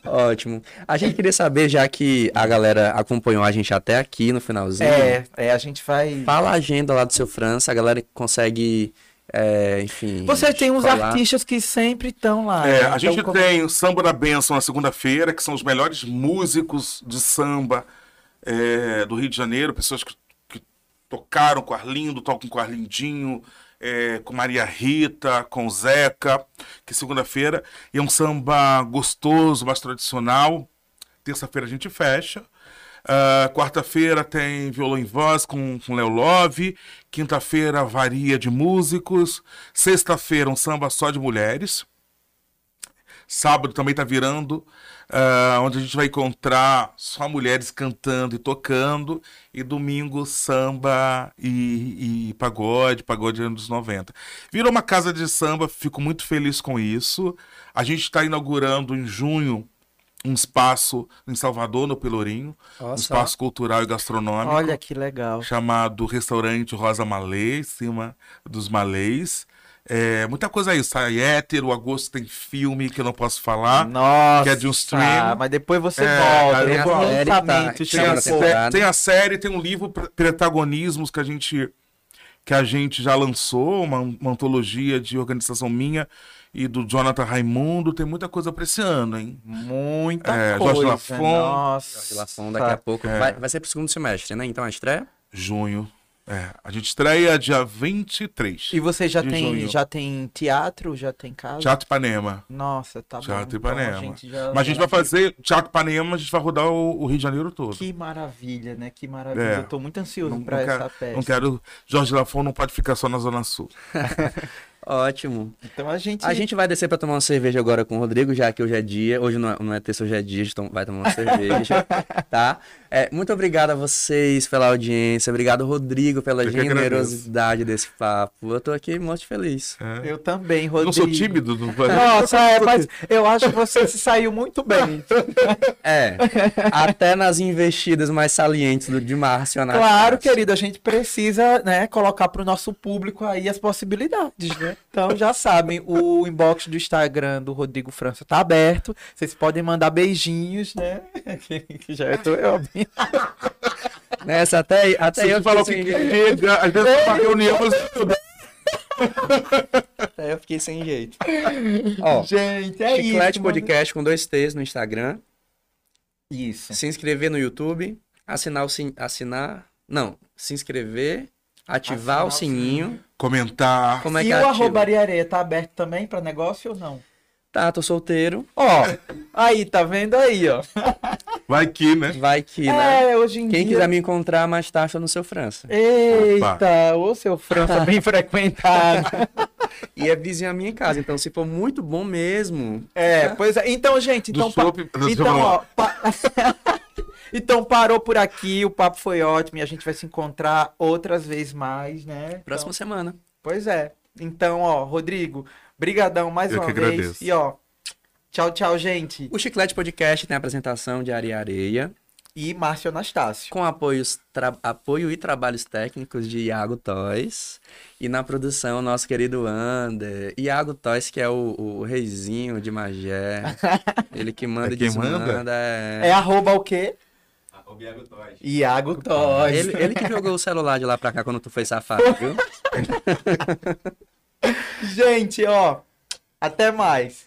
Ótimo. A gente queria saber, já que a galera acompanhou a gente até aqui no finalzinho. É, é, a gente vai. Fala a agenda lá do seu França, a galera consegue, é, enfim. Você tem uns falar. artistas que sempre estão lá. É, né? a gente Então, como- tem o Samba da Benção na segunda-feira, que são os melhores músicos de samba é, do Rio de Janeiro, pessoas que, que tocaram com Arlindo, tocam com Arlindinho, é, com Maria Rita, com Zeca, que segunda-feira. E é um samba gostoso, mais tradicional. Terça-feira a gente fecha. Ah, Quarta-feira tem violão em voz com, com Léo Love. Quinta-feira, varia de músicos. Sexta-feira, um samba só de mulheres. Sábado também tá virando, ah, onde a gente vai encontrar só mulheres cantando e tocando. E domingo, samba e, e pagode, pagode anos 90. Virou uma casa de samba, fico muito feliz com isso. A gente está inaugurando em junho um espaço em Salvador, no Pelourinho, um Ó, só. espaço cultural e gastronômico Olha que legal. chamado Restaurante Rosa Malê, em cima dos Malês. É, muita coisa aí, sai hétero, agosto tem filme que eu não posso falar. Nossa. que é de um stream. Mas depois você É, volta. Tem um tá- lançamento. tem a, sé- tem a série, tem um livro Protagonismos que a gente que a gente já lançou, uma, uma antologia de organização minha e do Jonathan Raimundo. Tem muita coisa pra esse ano, hein? Muita É, Jorge coisa. Lafon. Nossa. Relação daqui a pouco. É. Vai, vai ser pro segundo semestre, né? Então a estreia? Junho. É, a gente estreia dia 23. E você já tem, junho. já tem teatro? Já tem casa? Teatro Ipanema. Nossa, tá bom. Teatro Então, Ipanema. a gente já- Mas a gente vai fazer Teatro Ipanema, a gente vai rodar o, o Rio de Janeiro todo. Que maravilha, né? Que maravilha. É. Eu tô muito ansioso Não, pra não essa quero, peça. não quero. Jorge Lafon não pode ficar só na Zona Sul. Ótimo. Então a gente. A gente vai descer pra tomar uma cerveja agora com o Rodrigo, já que hoje é dia. Hoje não é, não é terça, hoje é dia, a gente vai tomar uma cerveja, tá? É, muito obrigado a vocês pela audiência. Obrigado, Rodrigo, pela Eu generosidade desse papo. Eu tô aqui muito feliz. É. Eu também, Eu Rodrigo. não sou tímido, não Nossa, é, mas eu acho que você se saiu muito bem. É, até nas investidas mais salientes do, de Márcio. Claro, querido, a gente precisa, né, colocar pro nosso público aí as possibilidades, né? Então já sabem, o inbox do Instagram do Rodrigo França tá aberto. Vocês podem mandar beijinhos, né? Que já tô eu. Nessa, até, até Você eu falou fiquei que sem jeito. chega, às vezes uma reunião, mas Até eu fiquei sem jeito. Ó, Gente, é Chiclete isso. Podcast com dois T's no Instagram. mano. Isso. Se inscrever no YouTube. Assinar o sin... Assinar. Não, se inscrever. Ativar Assinar o o sininho. comentar. Como é e que o ativa? arroba Ariareia tá aberto também pra negócio ou não? Tá, tô solteiro. Ó, aí, tá vendo aí, ó. Vai que, né? Vai que, né? É, hoje em Quem dia... quiser me encontrar, mais tarde no seu França. Eita, ô seu França bem frequentado. E é vizinho à minha casa, então se for muito bom mesmo. É, pois é. Então, gente, então, pa- do então, ó, pa- então parou por aqui, o papo foi ótimo e a gente vai se encontrar outras vezes mais, né? Próxima Então, semana. pois é. Então, ó, Rodrigo, brigadão mais Eu uma que vez. agradeço. E ó, tchau, tchau, gente. O Chiclete Podcast tem a apresentação de Ari Areia, E Márcio Anastácio. com apoios, tra- apoio e trabalhos técnicos de Iago Toys. E na produção, nosso querido Ander. Iago Toys, que é o, o reizinho de Magé. Ele que manda É e desmanda. manda? É. É arroba o quê? Arroba Iago Toys. Iago Toys. Ele, ele que jogou o celular de lá pra cá quando tu foi safado, viu? Gente, ó, até mais.